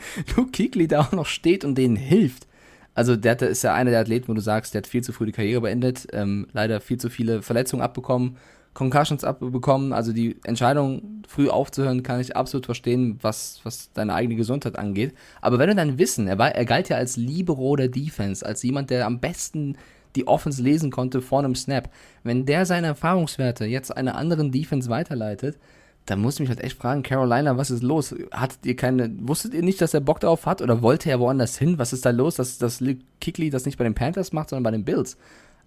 Kuechly da auch noch steht und denen hilft. Also der ist ja einer der Athleten, wo du sagst, der hat viel zu früh die Karriere beendet, ähm, leider viel zu viele Verletzungen abbekommen, Concussions abbekommen. Also die Entscheidung, früh aufzuhören, kann ich absolut verstehen, was, was deine eigene Gesundheit angeht. Aber wenn du dann wissen, er, war, er galt ja als Libero der Defense, als jemand, der am besten die Offense lesen konnte vor einem Snap. Wenn der seine Erfahrungswerte jetzt einer anderen Defense weiterleitet, dann muss ich mich halt echt fragen, Carolina, was ist los? Hattet ihr keine, wusstet ihr nicht, dass er Bock darauf hat oder wollte er woanders hin? Was ist da los, dass, dass Kuechly das nicht bei den Panthers macht, sondern bei den Bills?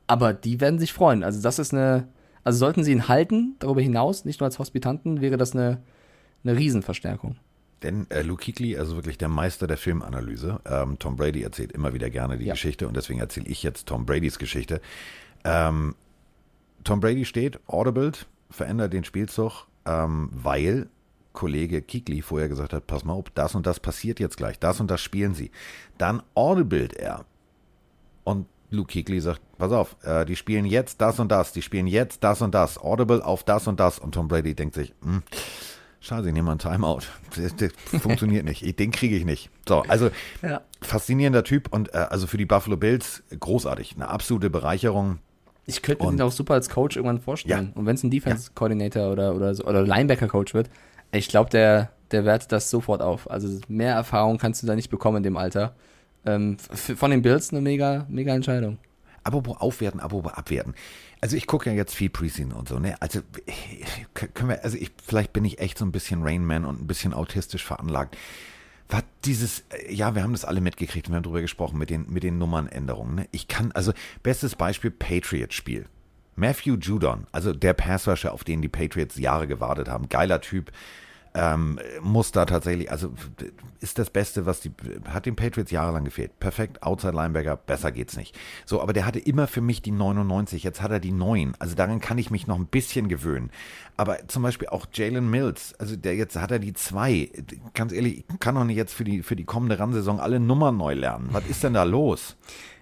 Aber die werden sich freuen. Also das ist eine, also sollten sie ihn halten, darüber hinaus, nicht nur als Hospitanten, wäre das eine, eine Riesenverstärkung. Denn äh, Luke Kuechly, also wirklich der Meister der Filmanalyse. Ähm, Tom Brady erzählt immer wieder gerne die Ja. Geschichte und deswegen erzähle ich jetzt Tom Bradys Geschichte. Ähm, Tom Brady steht, audibled, verändert den Spielzug, ähm, weil Kollege Kuechly vorher gesagt hat, pass mal auf, das und das passiert jetzt gleich, das und das spielen sie. Dann audibled er und Luke Kuechly sagt, pass auf, äh, die spielen jetzt das und das, die spielen jetzt das und das, audible auf das und das und Tom Brady denkt sich, hm, Scheiße, ich nehme mal einen Timeout. Das, das funktioniert nicht. Ich- Den kriege ich nicht. So, also Ja. faszinierender Typ und äh, also für die Buffalo Bills großartig. Eine absolute Bereicherung. Ich könnte mir den auch super als Coach irgendwann vorstellen. Und wenn es ein Defense-Coordinator oder, oder, so- oder Linebacker-Coach wird, ich glaube, der, der wertet das sofort auf. Also mehr Erfahrung kannst du da nicht bekommen in dem Alter. Ähm, von den Bills eine mega, mega Entscheidung. Apropos aufwerten, apropos abwerten. Also ich gucke ja jetzt viel Preseason und so, ne? Also können wir, also ich, vielleicht bin ich echt so ein bisschen Rainman und ein bisschen autistisch veranlagt. Was dieses, äh, ja, wir haben das alle mitgekriegt, wir haben drüber gesprochen mit den, mit den Nummernänderungen. Ne? Ich kann, also bestes Beispiel Patriot-Spiel. Matthew Judon, also der Passrusher, auf den die Patriots Jahre gewartet haben, geiler Typ, ähm, muss da tatsächlich, also ist das Beste, was die, hat den Patriots jahrelang gefehlt. Perfekt, Outside Linebacker, besser geht's nicht. So, aber der hatte immer für mich die 99, jetzt hat er die 9. Also daran kann ich mich noch ein bisschen gewöhnen. Aber zum Beispiel auch Jalen Mills, also der jetzt hat er die 2. Ganz ehrlich, ich kann doch nicht jetzt für die, für die kommende Run-Saison alle Nummern neu lernen. Was ist denn da los?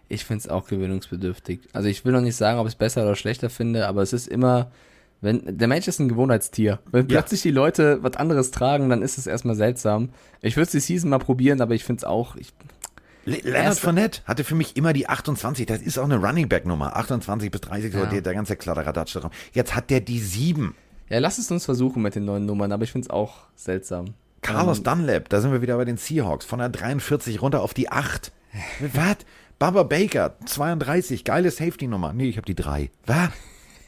Ich finde es auch gewöhnungsbedürftig. Also ich will noch nicht sagen, ob ich es besser oder schlechter finde, aber es ist immer, wenn der Mensch ist ein Gewohnheitstier. Wenn Ja. plötzlich die Leute was anderes tragen, dann ist es erstmal seltsam. Ich würde es die Season mal probieren, aber ich finde es auch, ich, Le Leonard Fournette hatte für mich immer die 28. Das ist auch eine Running Back Nummer. 28 bis 30, so Ja. der, der ganze Kladderadatsch da. Jetzt hat der die 7. Ja, lass es uns versuchen mit den neuen Nummern, aber ich finde es auch seltsam. Carlos Ähm, Dunlap, da sind wir wieder bei den Seahawks. Von der 43 runter auf die 8. Was? Baba Baker, 32, geile Safety-Nummer. Nee, ich habe die 3. Was?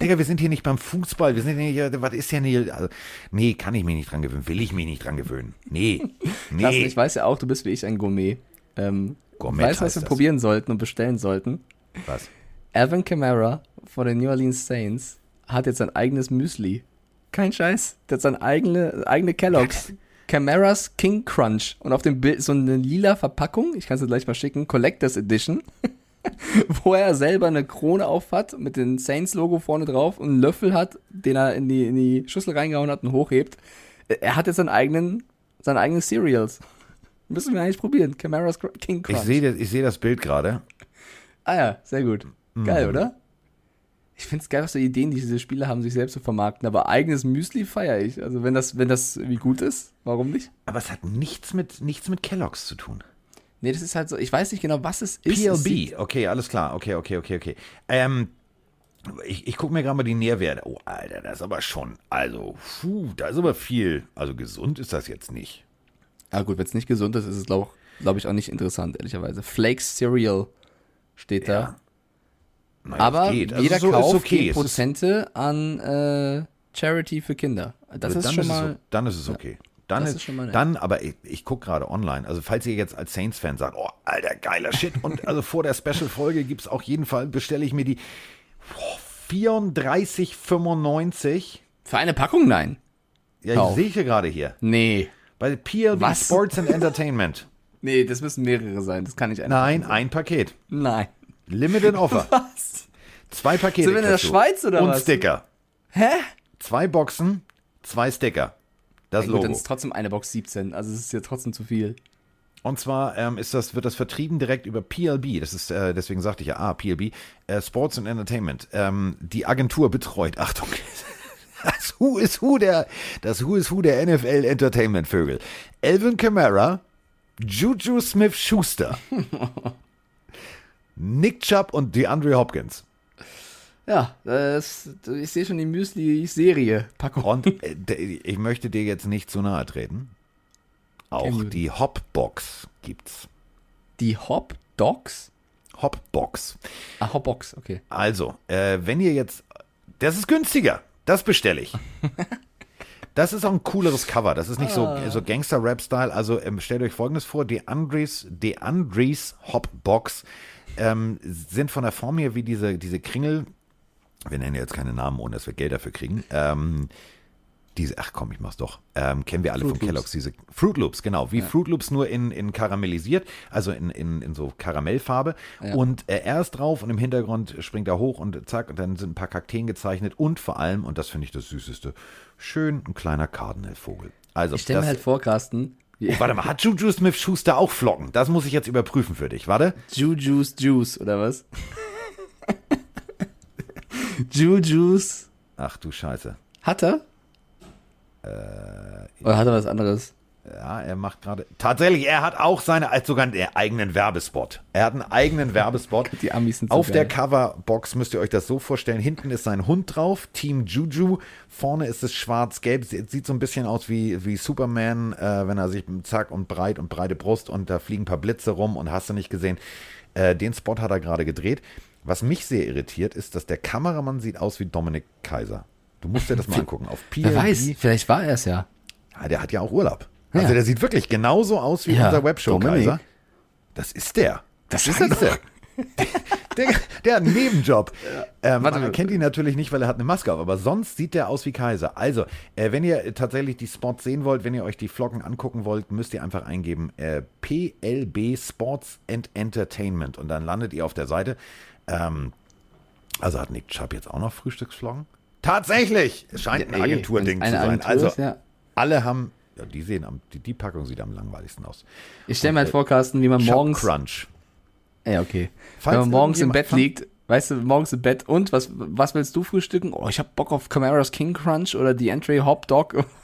Digga, wir sind hier nicht beim Fußball. Wir sind hier, was ist denn hier? Also, nee, kann ich mich nicht dran gewöhnen. Will ich mich nicht dran gewöhnen. Nee. Nee. ich weiß ja auch, du bist wie ich ein Gourmet. Ähm, Gourmet weißt du, was wir das. probieren sollten und bestellen sollten? Was? Alvin Kamara von den New Orleans Saints hat jetzt sein eigenes Müsli. Kein Scheiß. Der hat seine eigene, eigene Kellogg's. Camaras King Crunch. Und auf dem Bild so eine lila Verpackung, ich kann es dir gleich mal schicken, Collectors Edition, wo er selber eine Krone auf hat, mit dem Saints-Logo vorne drauf und einen Löffel hat, den er in die, in die Schüssel reingehauen hat und hochhebt. Er hat jetzt seinen eigenen, seine eigenen Cereals. Müssen wir eigentlich probieren. Camaras King Ich Crunch. sehe das, ich seh das Bild gerade. Ah ja, sehr gut. Mhm. Geil, oder? Ich finde es geil, was für Ideen die diese Spiele haben, sich selbst zu vermarkten. Aber eigenes Müsli feiere ich. Also wenn das, wenn das irgendwie gut ist, warum nicht? Aber es hat nichts mit, nichts mit Kellogg's zu tun. Nee, das ist halt so, ich weiß nicht genau, was es ist. PLB, okay, alles klar, okay, okay, okay, okay. Ähm, ich ich gucke mir gerade mal die Nährwerte. Oh, Alter, das ist aber schon, also, puh, da ist aber viel. Also gesund ist das jetzt nicht. Ah gut, wenn es nicht gesund ist, ist es glaube glaub ich auch nicht interessant, ehrlicherweise. Flakes Cereal steht da. Naja, Aber. Also jeder so ist Kauf okay. ist- Prozente an äh, Charity für Kinder. Das ist dann schon ist mal... es, dann ist es okay. Dann, ist, ist schon mal nett. dann aber ich, ich gucke gerade online. Also, falls ihr jetzt als Saints-Fan sagt, oh, alter, geiler Shit. Und also vor der Special-Folge gibt es auf jeden Fall, bestelle ich mir die oh, 34,95. Für eine Packung? Nein. Ja, Kauf. ich sehe ich hier gerade hier. Nee. Bei PLB Was? Sports and Entertainment. Nee, das müssen mehrere sein. Das kann nicht eine Nein, sein. ein Paket. Nein. Limited Offer. Was? Zwei Pakete. Sind wir in der. Schweiz oder Und was? Sticker. Hä? Zwei Boxen, zwei Sticker. Das Ja, gut, Logo. dann ist trotzdem eine Box 17. Also es ist ja trotzdem zu viel. Und zwar ähm, ist das, wird das vertrieben direkt über PLB. Das ist, äh, deswegen sagte ich ja, ah, PLB, äh, Sports and Entertainment. Ähm, die Agentur betreut, Achtung, das Who is Who der, das Who is Who der NFL Entertainment Vögel. Elvin Kamara, Juju Smith Schuster, Nick Chubb und DeAndre Hopkins. Ja, das, ich sehe schon die Müsli-Serie-Packung. Und äh, ich möchte dir jetzt nicht zu nahe treten. Auch die Hopbox gibt's. Die Hop Dogs? Hopbox. Ah, Hopbox, okay. Also, äh, wenn ihr jetzt. Das ist günstiger. Das bestelle ich. Das ist auch ein cooleres Cover. Das ist nicht so, so Gangster-Rap-Style. Also ähm, stellt euch folgendes vor: DeAndres, DeAndres Hopbox ähm, sind von der Form her wie diese, diese Kringel. Wir nennen jetzt keine Namen, ohne dass wir Geld dafür kriegen. Ähm, diese, ach komm, ich mach's doch. Ähm, kennen wir alle Fruit von Loops. Kellogg's, diese Fruit Loops, genau, wie Fruit Loops nur in, in karamellisiert, also in, in, in so Karamellfarbe. Ja. Und äh, er ist drauf und im Hintergrund springt er hoch und zack, und dann sind ein paar Kakteen gezeichnet und vor allem, und das finde ich das Süßeste, schön ein kleiner Cardinal-Vogel. Also, Ich stelle mir halt vor, Carsten, wie warte mal, hat Juju Smith Schuster auch Flocken? Das muss ich jetzt überprüfen für dich, warte. Juju's Juice, oder was? Juju's. Ach du Scheiße. Hat er? Oder hat er was anderes? Ja, er macht gerade. Tatsächlich, er hat auch seine, sogar einen eigenen Werbespot. Er hat einen eigenen Werbespot. Die Amis sind so Auf der geil. Coverbox müsst ihr euch das so vorstellen. Hinten ist sein Hund drauf, Team Juju. Vorne ist es schwarz-gelb. Sieht sieht so ein bisschen aus wie, wie Superman, äh, wenn er sich zack und breit und breite Brust und da fliegen ein paar Blitze rum und hast du nicht gesehen. Äh, den Spot hat er gerade gedreht. Was mich sehr irritiert, ist, dass der Kameramann sieht aus wie Dominik Kaiser. Du musst dir das mal angucken. Auf PLB. Wer weiß, vielleicht war er es ja. Ja, der hat ja auch Urlaub. Also Ja. der sieht wirklich genauso aus wie Ja, unser Webshow-Kaiser. Das ist der. Das ist er Scheiße. Der, der hat einen Nebenjob. Ähm, Warte man kennt ihn natürlich nicht, weil er hat eine Maske auf, aber sonst sieht der aus wie Kaiser. Also, äh, wenn ihr tatsächlich die Spots sehen wollt, wenn ihr euch die Flocken angucken wollt, müsst ihr einfach eingeben äh, PLB Sports and Entertainment und dann landet ihr auf der Seite. Ähm, also hat Nick Chubb jetzt auch noch Frühstücksflocken? Tatsächlich! Es scheint ein Agenturding zu sein. Agentur Also, ist, ja. alle haben, ja, die sehen am, die, die Packung sieht am langweiligsten aus. Ich stelle mir halt vor, Carsten, wie man Chubb morgens. Crunch. Ja, okay. Falls Wenn man morgens im Bett liegt, weißt du, morgens im Bett und was, was willst du frühstücken? Oh, ich hab Bock auf Camaras King Crunch oder die Entry Hop Dog.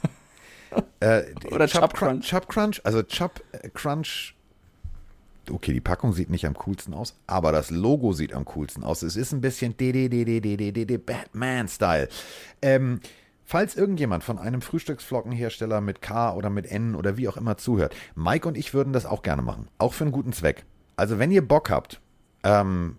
Äh, Oder Chubb Chubb Crunch. Chubb Crunch, also Chubb äh, Crunch. Okay, die Packung sieht nicht am coolsten aus, aber das Logo sieht am coolsten aus. Es ist ein bisschen Batman-Style. Ähm, falls irgendjemand von einem Frühstücksflockenhersteller mit K oder mit N oder wie auch immer zuhört, Mike und ich würden das auch gerne machen. Auch für einen guten Zweck. Also wenn ihr Bock habt, ähm,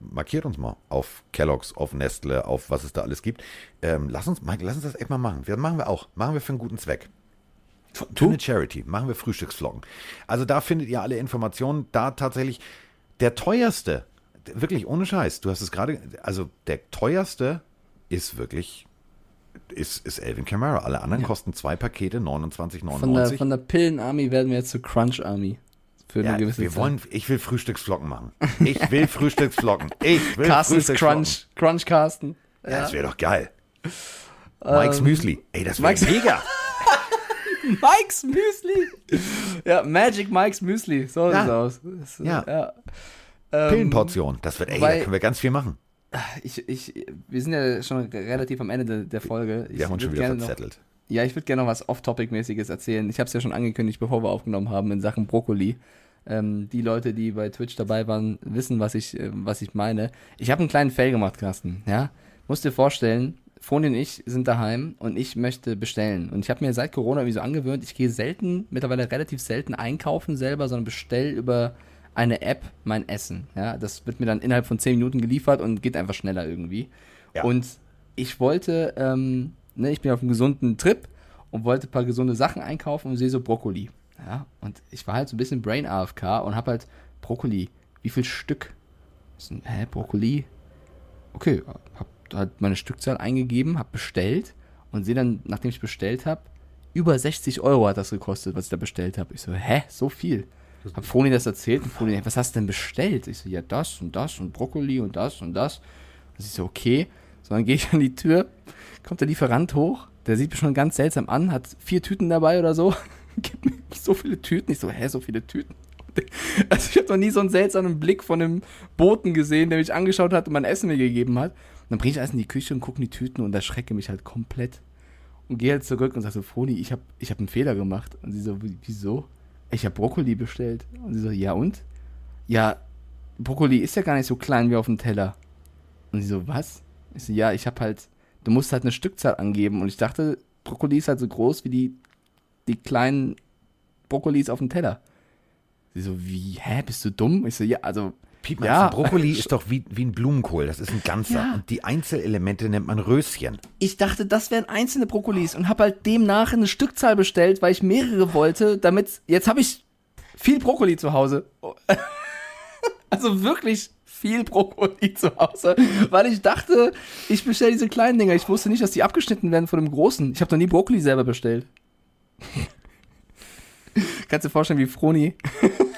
markiert uns mal auf Kellogg's, auf Nestle, auf was es da alles gibt. Ähm, lass uns, Mike, lass uns das echt mal machen. Das machen wir auch. Machen wir für einen guten Zweck. Für eine Charity. Machen wir Frühstücksflocken. Also da findet ihr alle Informationen. Da tatsächlich der teuerste, wirklich ohne Scheiß. Du hast es gerade, also der teuerste ist wirklich, ist, ist Elvin Kamara. Alle anderen kosten zwei Pakete 29,99. Von der, von der Pillen-Army werden wir jetzt zur Crunch-Army. Für eine Ja, gewisse wir Zeit. wollen, ich will Frühstücksflocken machen. Ich will Frühstücksflocken. Ich will Carsten's Frühstücksflocken. Crunch. Crunch Carsten. Ja, das wäre doch geil. Mike's Müsli. Ey, das wäre Mike's- mega. Mike's Müsli. ja, Magic Mike's Müsli. So Ja. sieht's aus. Ja. ja. Ähm, Pillenportion. Das wird, ey, da weil- können wir ganz viel machen. Ich, ich, wir sind ja schon relativ am Ende der, der Folge. Ich Wir haben uns schon wieder gerne noch- verzettelt. Ja, ich würde gerne noch was Off-Topic-mäßiges erzählen. Ich habe es ja schon angekündigt, bevor wir aufgenommen haben, in Sachen Brokkoli. Ähm, die Leute, die bei Twitch dabei waren, wissen, was ich, äh, was ich meine. Ich habe einen kleinen Fail gemacht, Carsten. Ja, musst dir vorstellen, Froni und ich sind daheim und ich möchte bestellen. Und ich habe mir seit Corona irgendwie so angewöhnt, ich gehe selten, mittlerweile relativ selten einkaufen selber, sondern bestell über eine App mein Essen. Ja, das wird mir dann innerhalb von 10 Minuten geliefert und geht einfach schneller irgendwie. Ja. Und ich wollte, ähm, ne, ich bin auf einem gesunden Trip und wollte ein paar gesunde Sachen einkaufen und sehe so Brokkoli. Ja, und ich war halt so ein bisschen Brain AFK und habe halt Brokkoli. Wie viel Stück? Hä, Brokkoli? Okay, hab halt meine Stückzahl eingegeben, hab bestellt und sehe dann, nachdem ich bestellt habe, über 60 Euro hat das gekostet, was ich da bestellt habe. Ich so, hä, so viel? Hab Froni das erzählt und Froni, was hast du denn bestellt? Ich so, ja, das und das und Brokkoli und das und das. Und ich so, okay. So, dann gehe ich an die Tür, kommt der Lieferant hoch, der sieht mich schon ganz seltsam an, hat vier Tüten dabei oder so, gibt mir so viele Tüten. Ich so, hä, so viele Tüten? Also ich habe noch nie so einen seltsamen Blick von einem Boten gesehen, der mich angeschaut hat und mein Essen mir gegeben hat. Dann bringe ich alles in die Küche und gucke in die Tüten und erschrecke mich halt komplett. Und gehe halt zurück und sage so, Froni, ich habe ich hab einen Fehler gemacht. Und sie so, "Wie- wieso? Ich habe Brokkoli bestellt. Und sie so, ja und? Ja, Brokkoli ist ja gar nicht so klein wie auf dem Teller. Und sie so, was? Ich so, ja, ich habe halt, du musst halt eine Stückzahl angeben. Und ich dachte, Brokkoli ist halt so groß wie die, die kleinen Brokkolis auf dem Teller. Sie so, wie, hä, bist du dumm? Ich so, ja, also, Piep, ja, Brokkoli ist doch wie, wie ein Blumenkohl. Das ist ein ganzer. Ja. Und die Einzelelemente nennt man Röschen. ich dachte, das wären einzelne Brokkolis und habe halt demnach eine Stückzahl bestellt, weil ich mehrere wollte, damit, jetzt habe ich viel Brokkoli zu Hause. Also wirklich viel Brokkoli zu Hause, weil ich dachte, ich bestelle diese kleinen Dinger. Ich wusste nicht, dass die abgeschnitten werden von dem großen. Ich habe noch nie Brokkoli selber bestellt. Kannst dir vorstellen, wie Froni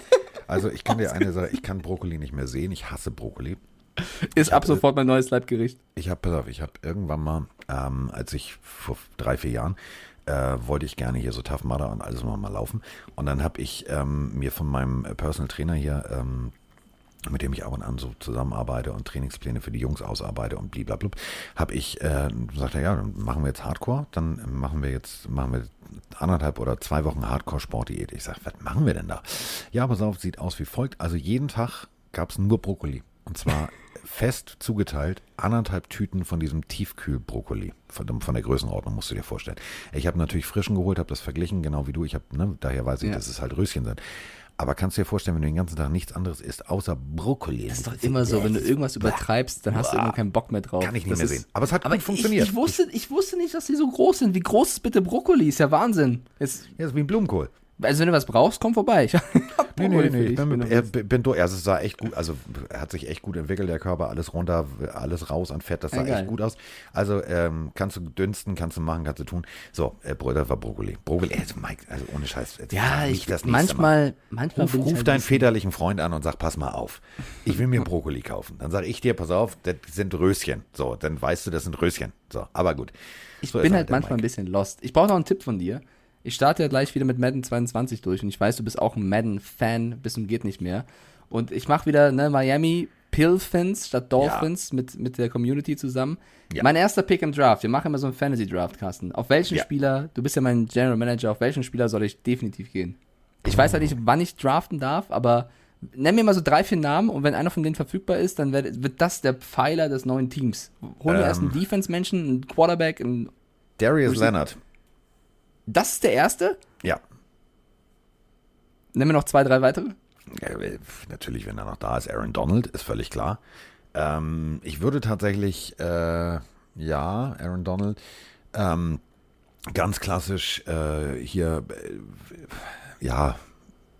Also ich kann dir eine Sache, ich kann Brokkoli nicht mehr sehen. Ich hasse Brokkoli. ist ab sofort mein neues Leibgericht. Ich habe, pass auf, ich habe irgendwann mal, ähm, als ich vor drei, vier Jahren, äh, wollte ich gerne hier so Tough Mudder und alles noch mal laufen. Und dann habe ich ähm, mir von meinem Personal Trainer hier, ähm, mit dem ich ab und an so zusammenarbeite und Trainingspläne für die Jungs ausarbeite und blablabla, habe ich, äh, sagt er, ja, dann machen wir jetzt Hardcore, dann machen wir jetzt, machen wir anderthalb oder zwei Wochen Hardcore-Sportdiät. Ich sage, was machen wir denn da? Ja, pass auf, sieht aus wie folgt. Also jeden Tag gab es nur Brokkoli. Und zwar fest zugeteilt anderthalb Tüten von diesem Tiefkühl-Brokkoli. Von, von der Größenordnung musst du dir vorstellen. Ich habe natürlich frischen geholt, habe das verglichen, genau wie du. Ich habe, ne, daher weiß ich, Ja. dass es halt Röschen sind. Aber kannst du dir vorstellen, wenn du den ganzen Tag nichts anderes isst, außer Brokkoli. Das ist doch immer so, wenn du irgendwas übertreibst, dann hast du irgendwann keinen Bock mehr drauf. Kann ich nicht Das mehr sehen. Aber es hat Aber gut funktioniert. Ich, ich, wusste, ich wusste nicht, dass die so groß sind. Wie groß ist bitte Brokkoli? Ist ja Wahnsinn. Jetzt, Ja, ist wie ein Blumenkohl. Also wenn du was brauchst, komm vorbei. Ich Nee, nee, nee, ich bin, er, bin durch. Also es sah echt gut, also er hat sich echt gut entwickelt, der Körper, alles runter, alles raus an Fett, das sah geil. echt gut aus. Also ähm, kannst du dünsten, kannst du machen, kannst du tun. So, äh, Bruder war Brokkoli. Brokkoli, also Mike, also ohne Scheiß. Ja, sag ich, das nächste Mal. manchmal, manchmal Ruf, ruf halt deinen ein väterlichen Freund an und sag, pass mal auf. Ich will mir Brokkoli kaufen. Dann sage ich dir, pass auf, das sind Röschen. So, dann weißt du, das sind Röschen. So, aber gut. Ich So bin halt der manchmal ein Mike. bisschen lost. Ich brauche noch einen Tipp von dir. Ich starte ja gleich wieder mit Madden 22 durch und ich weiß, du bist auch ein Madden-Fan bis zum geht nicht mehr. Und ich mache wieder ne, Miami Pilfins statt Dolphins mit, mit der Community zusammen. Ja. Mein erster Pick im Draft. Wir machen immer so einen Fantasy-Draft, Carsten. Auf welchen Ja. Spieler, du bist ja mein General Manager, auf welchen Spieler soll ich definitiv gehen? Ich weiß halt nicht, wann ich draften darf, aber nenn mir mal so drei, vier Namen und wenn einer von denen verfügbar ist, dann wird, wird das der Pfeiler des neuen Teams. Holen wir erst einen Ähm. Defense-Menschen, einen Quarterback, einen, Darius Leonard. Das ist der erste? Ja. Nenn mir noch zwei, drei weitere. Äh, Natürlich, wenn er noch da ist, Aaron Donald, ist völlig klar. Ähm, ich würde tatsächlich, äh, ja, Aaron Donald, ähm, ganz klassisch äh, hier, äh, ja,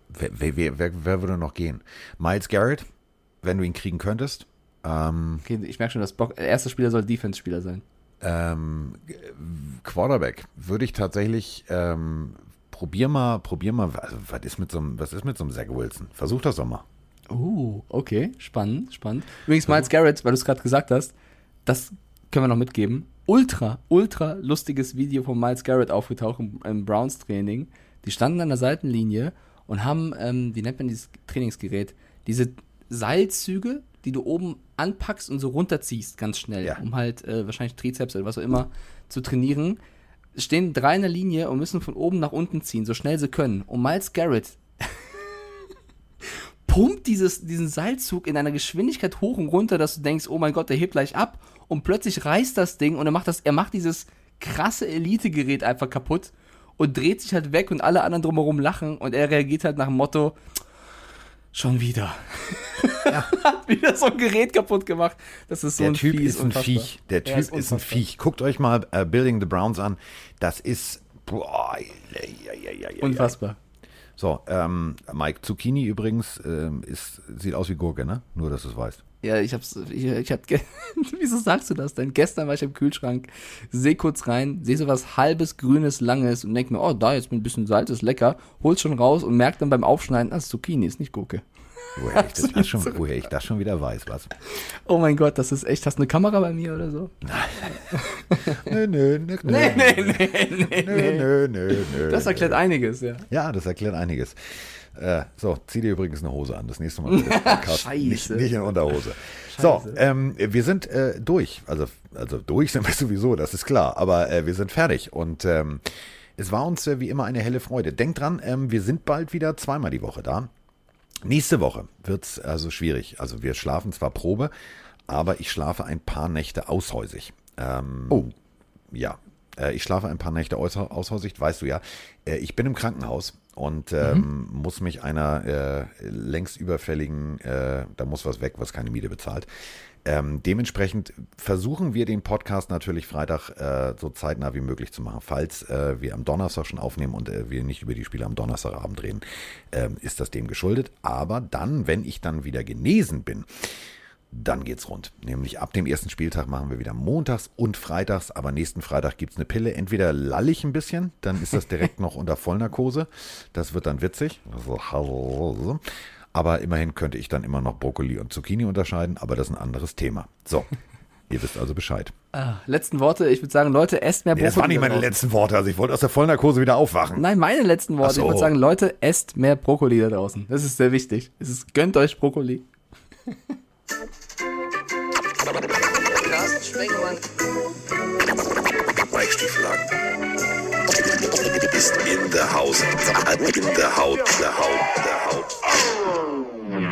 wer, wer, wer, wer, würde noch gehen? Miles Garrett, wenn du ihn kriegen könntest. Ähm, Okay, ich merke schon, das Bock, der erste Spieler soll Defense-Spieler sein. Ähm, Quarterback würde ich tatsächlich, ähm, probier mal, probier mal, also, was ist mit so einem, was ist mit so einem Zach Wilson? Versuch das doch mal. Uh, okay, spannend, spannend. Übrigens, Miles Garrett, weil du es gerade gesagt hast, das können wir noch mitgeben. Ultra, ultra lustiges Video von Miles Garrett aufgetaucht im, im Browns-Training. Die standen an der Seitenlinie und haben, ähm, wie nennt man dieses Trainingsgerät? Diese Seilzüge, die du oben anpackst und so runterziehst, ganz schnell, Ja. um halt äh, wahrscheinlich Trizeps oder was auch immer zu trainieren. Stehen drei in der Linie und müssen von oben nach unten ziehen, so schnell sie können. Und Miles Garrett pumpt dieses, diesen Seilzug in einer Geschwindigkeit hoch und runter, dass du denkst, oh mein Gott, der hebt gleich ab und plötzlich reißt das Ding und er macht das, er macht dieses krasse Elite-Gerät einfach kaputt und dreht sich halt weg und alle anderen drumherum lachen und er reagiert halt nach dem Motto, schon wieder. Hat wieder so ein Gerät kaputt gemacht. Das ist so der ein Typ Vieh, ist ein unfassbar. Viech. Der Er Typ ist, ein unfassbar. Viech. Guckt euch mal äh, Building the Browns an. Das ist. Boah, ja, ja, ja, ja, Unfassbar. So, ähm, Mike Zucchini übrigens ähm, ist, sieht aus wie Gurke, ne? Nur, dass du es weißt. Ja, ich hab's, ich, ich hab, wieso sagst du das denn? Gestern war ich im Kühlschrank, seh kurz rein, seh so was halbes, grünes, langes und denk mir, oh, da jetzt mit ein bisschen Salz ist lecker, hol's schon raus und merk dann beim Aufschneiden, ist Zucchini, ist nicht Gurke. Woher ich, das, schon, woher ich das schon wieder weiß, was? Oh mein Gott, das ist echt, hast du eine Kamera bei mir oder so? Nö, nö, nö, nö. Nee, nee, nee, nee, Nö, nö, nö, nö. Das erklärt einiges, ja. Ja, das erklärt einiges. Äh, so, zieh dir übrigens eine Hose an. Das nächste Mal. Scheiße. Nicht, nicht in Unterhose. So, ähm, wir sind äh, durch. Also, also durch sind wir sowieso, das ist klar. Aber äh, wir sind fertig. Und ähm, es war uns äh, wie immer eine helle Freude. Denkt dran, ähm, wir sind bald wieder zweimal die Woche da. Nächste Woche wird's also schwierig. Also wir schlafen zwar Probe, aber ich schlafe ein paar Nächte aushäusig. Ähm, oh. Ja, äh, ich schlafe ein paar Nächte aus, aushäusig, weißt du ja. Äh, ich bin im Krankenhaus und ähm, muss mich einer äh, längst überfälligen, äh, da muss was weg, was keine Miete bezahlt. Ähm, dementsprechend versuchen wir den Podcast natürlich Freitag äh, so zeitnah wie möglich zu machen. Falls äh, wir am Donnerstag schon aufnehmen und äh, wir nicht über die Spiele am Donnerstagabend reden, ähm, ist das dem geschuldet. Aber dann, wenn ich dann wieder genesen bin, dann geht's rund. Nämlich ab dem ersten Spieltag machen wir wieder montags und freitags, aber nächsten Freitag gibt's eine Pille. Entweder lall ich ein bisschen, dann ist das direkt noch unter Vollnarkose. Das wird dann witzig. Aber immerhin könnte ich dann immer noch Brokkoli und Zucchini unterscheiden, aber das ist ein anderes Thema. So, ihr wisst also Bescheid. Ah, letzten Worte, ich würde sagen, Leute, esst mehr Nee, das waren nicht meine draußen. letzten Worte. Also ich wollte aus der Vollnarkose wieder aufwachen. Nein, meine letzten Worte. So. Ich würde sagen, Leute, esst mehr Brokkoli da draußen. Das ist sehr wichtig. Es ist, gönnt euch Brokkoli. Carsten Sprengemann. Mike In the house. In the house. The house. The house. The house.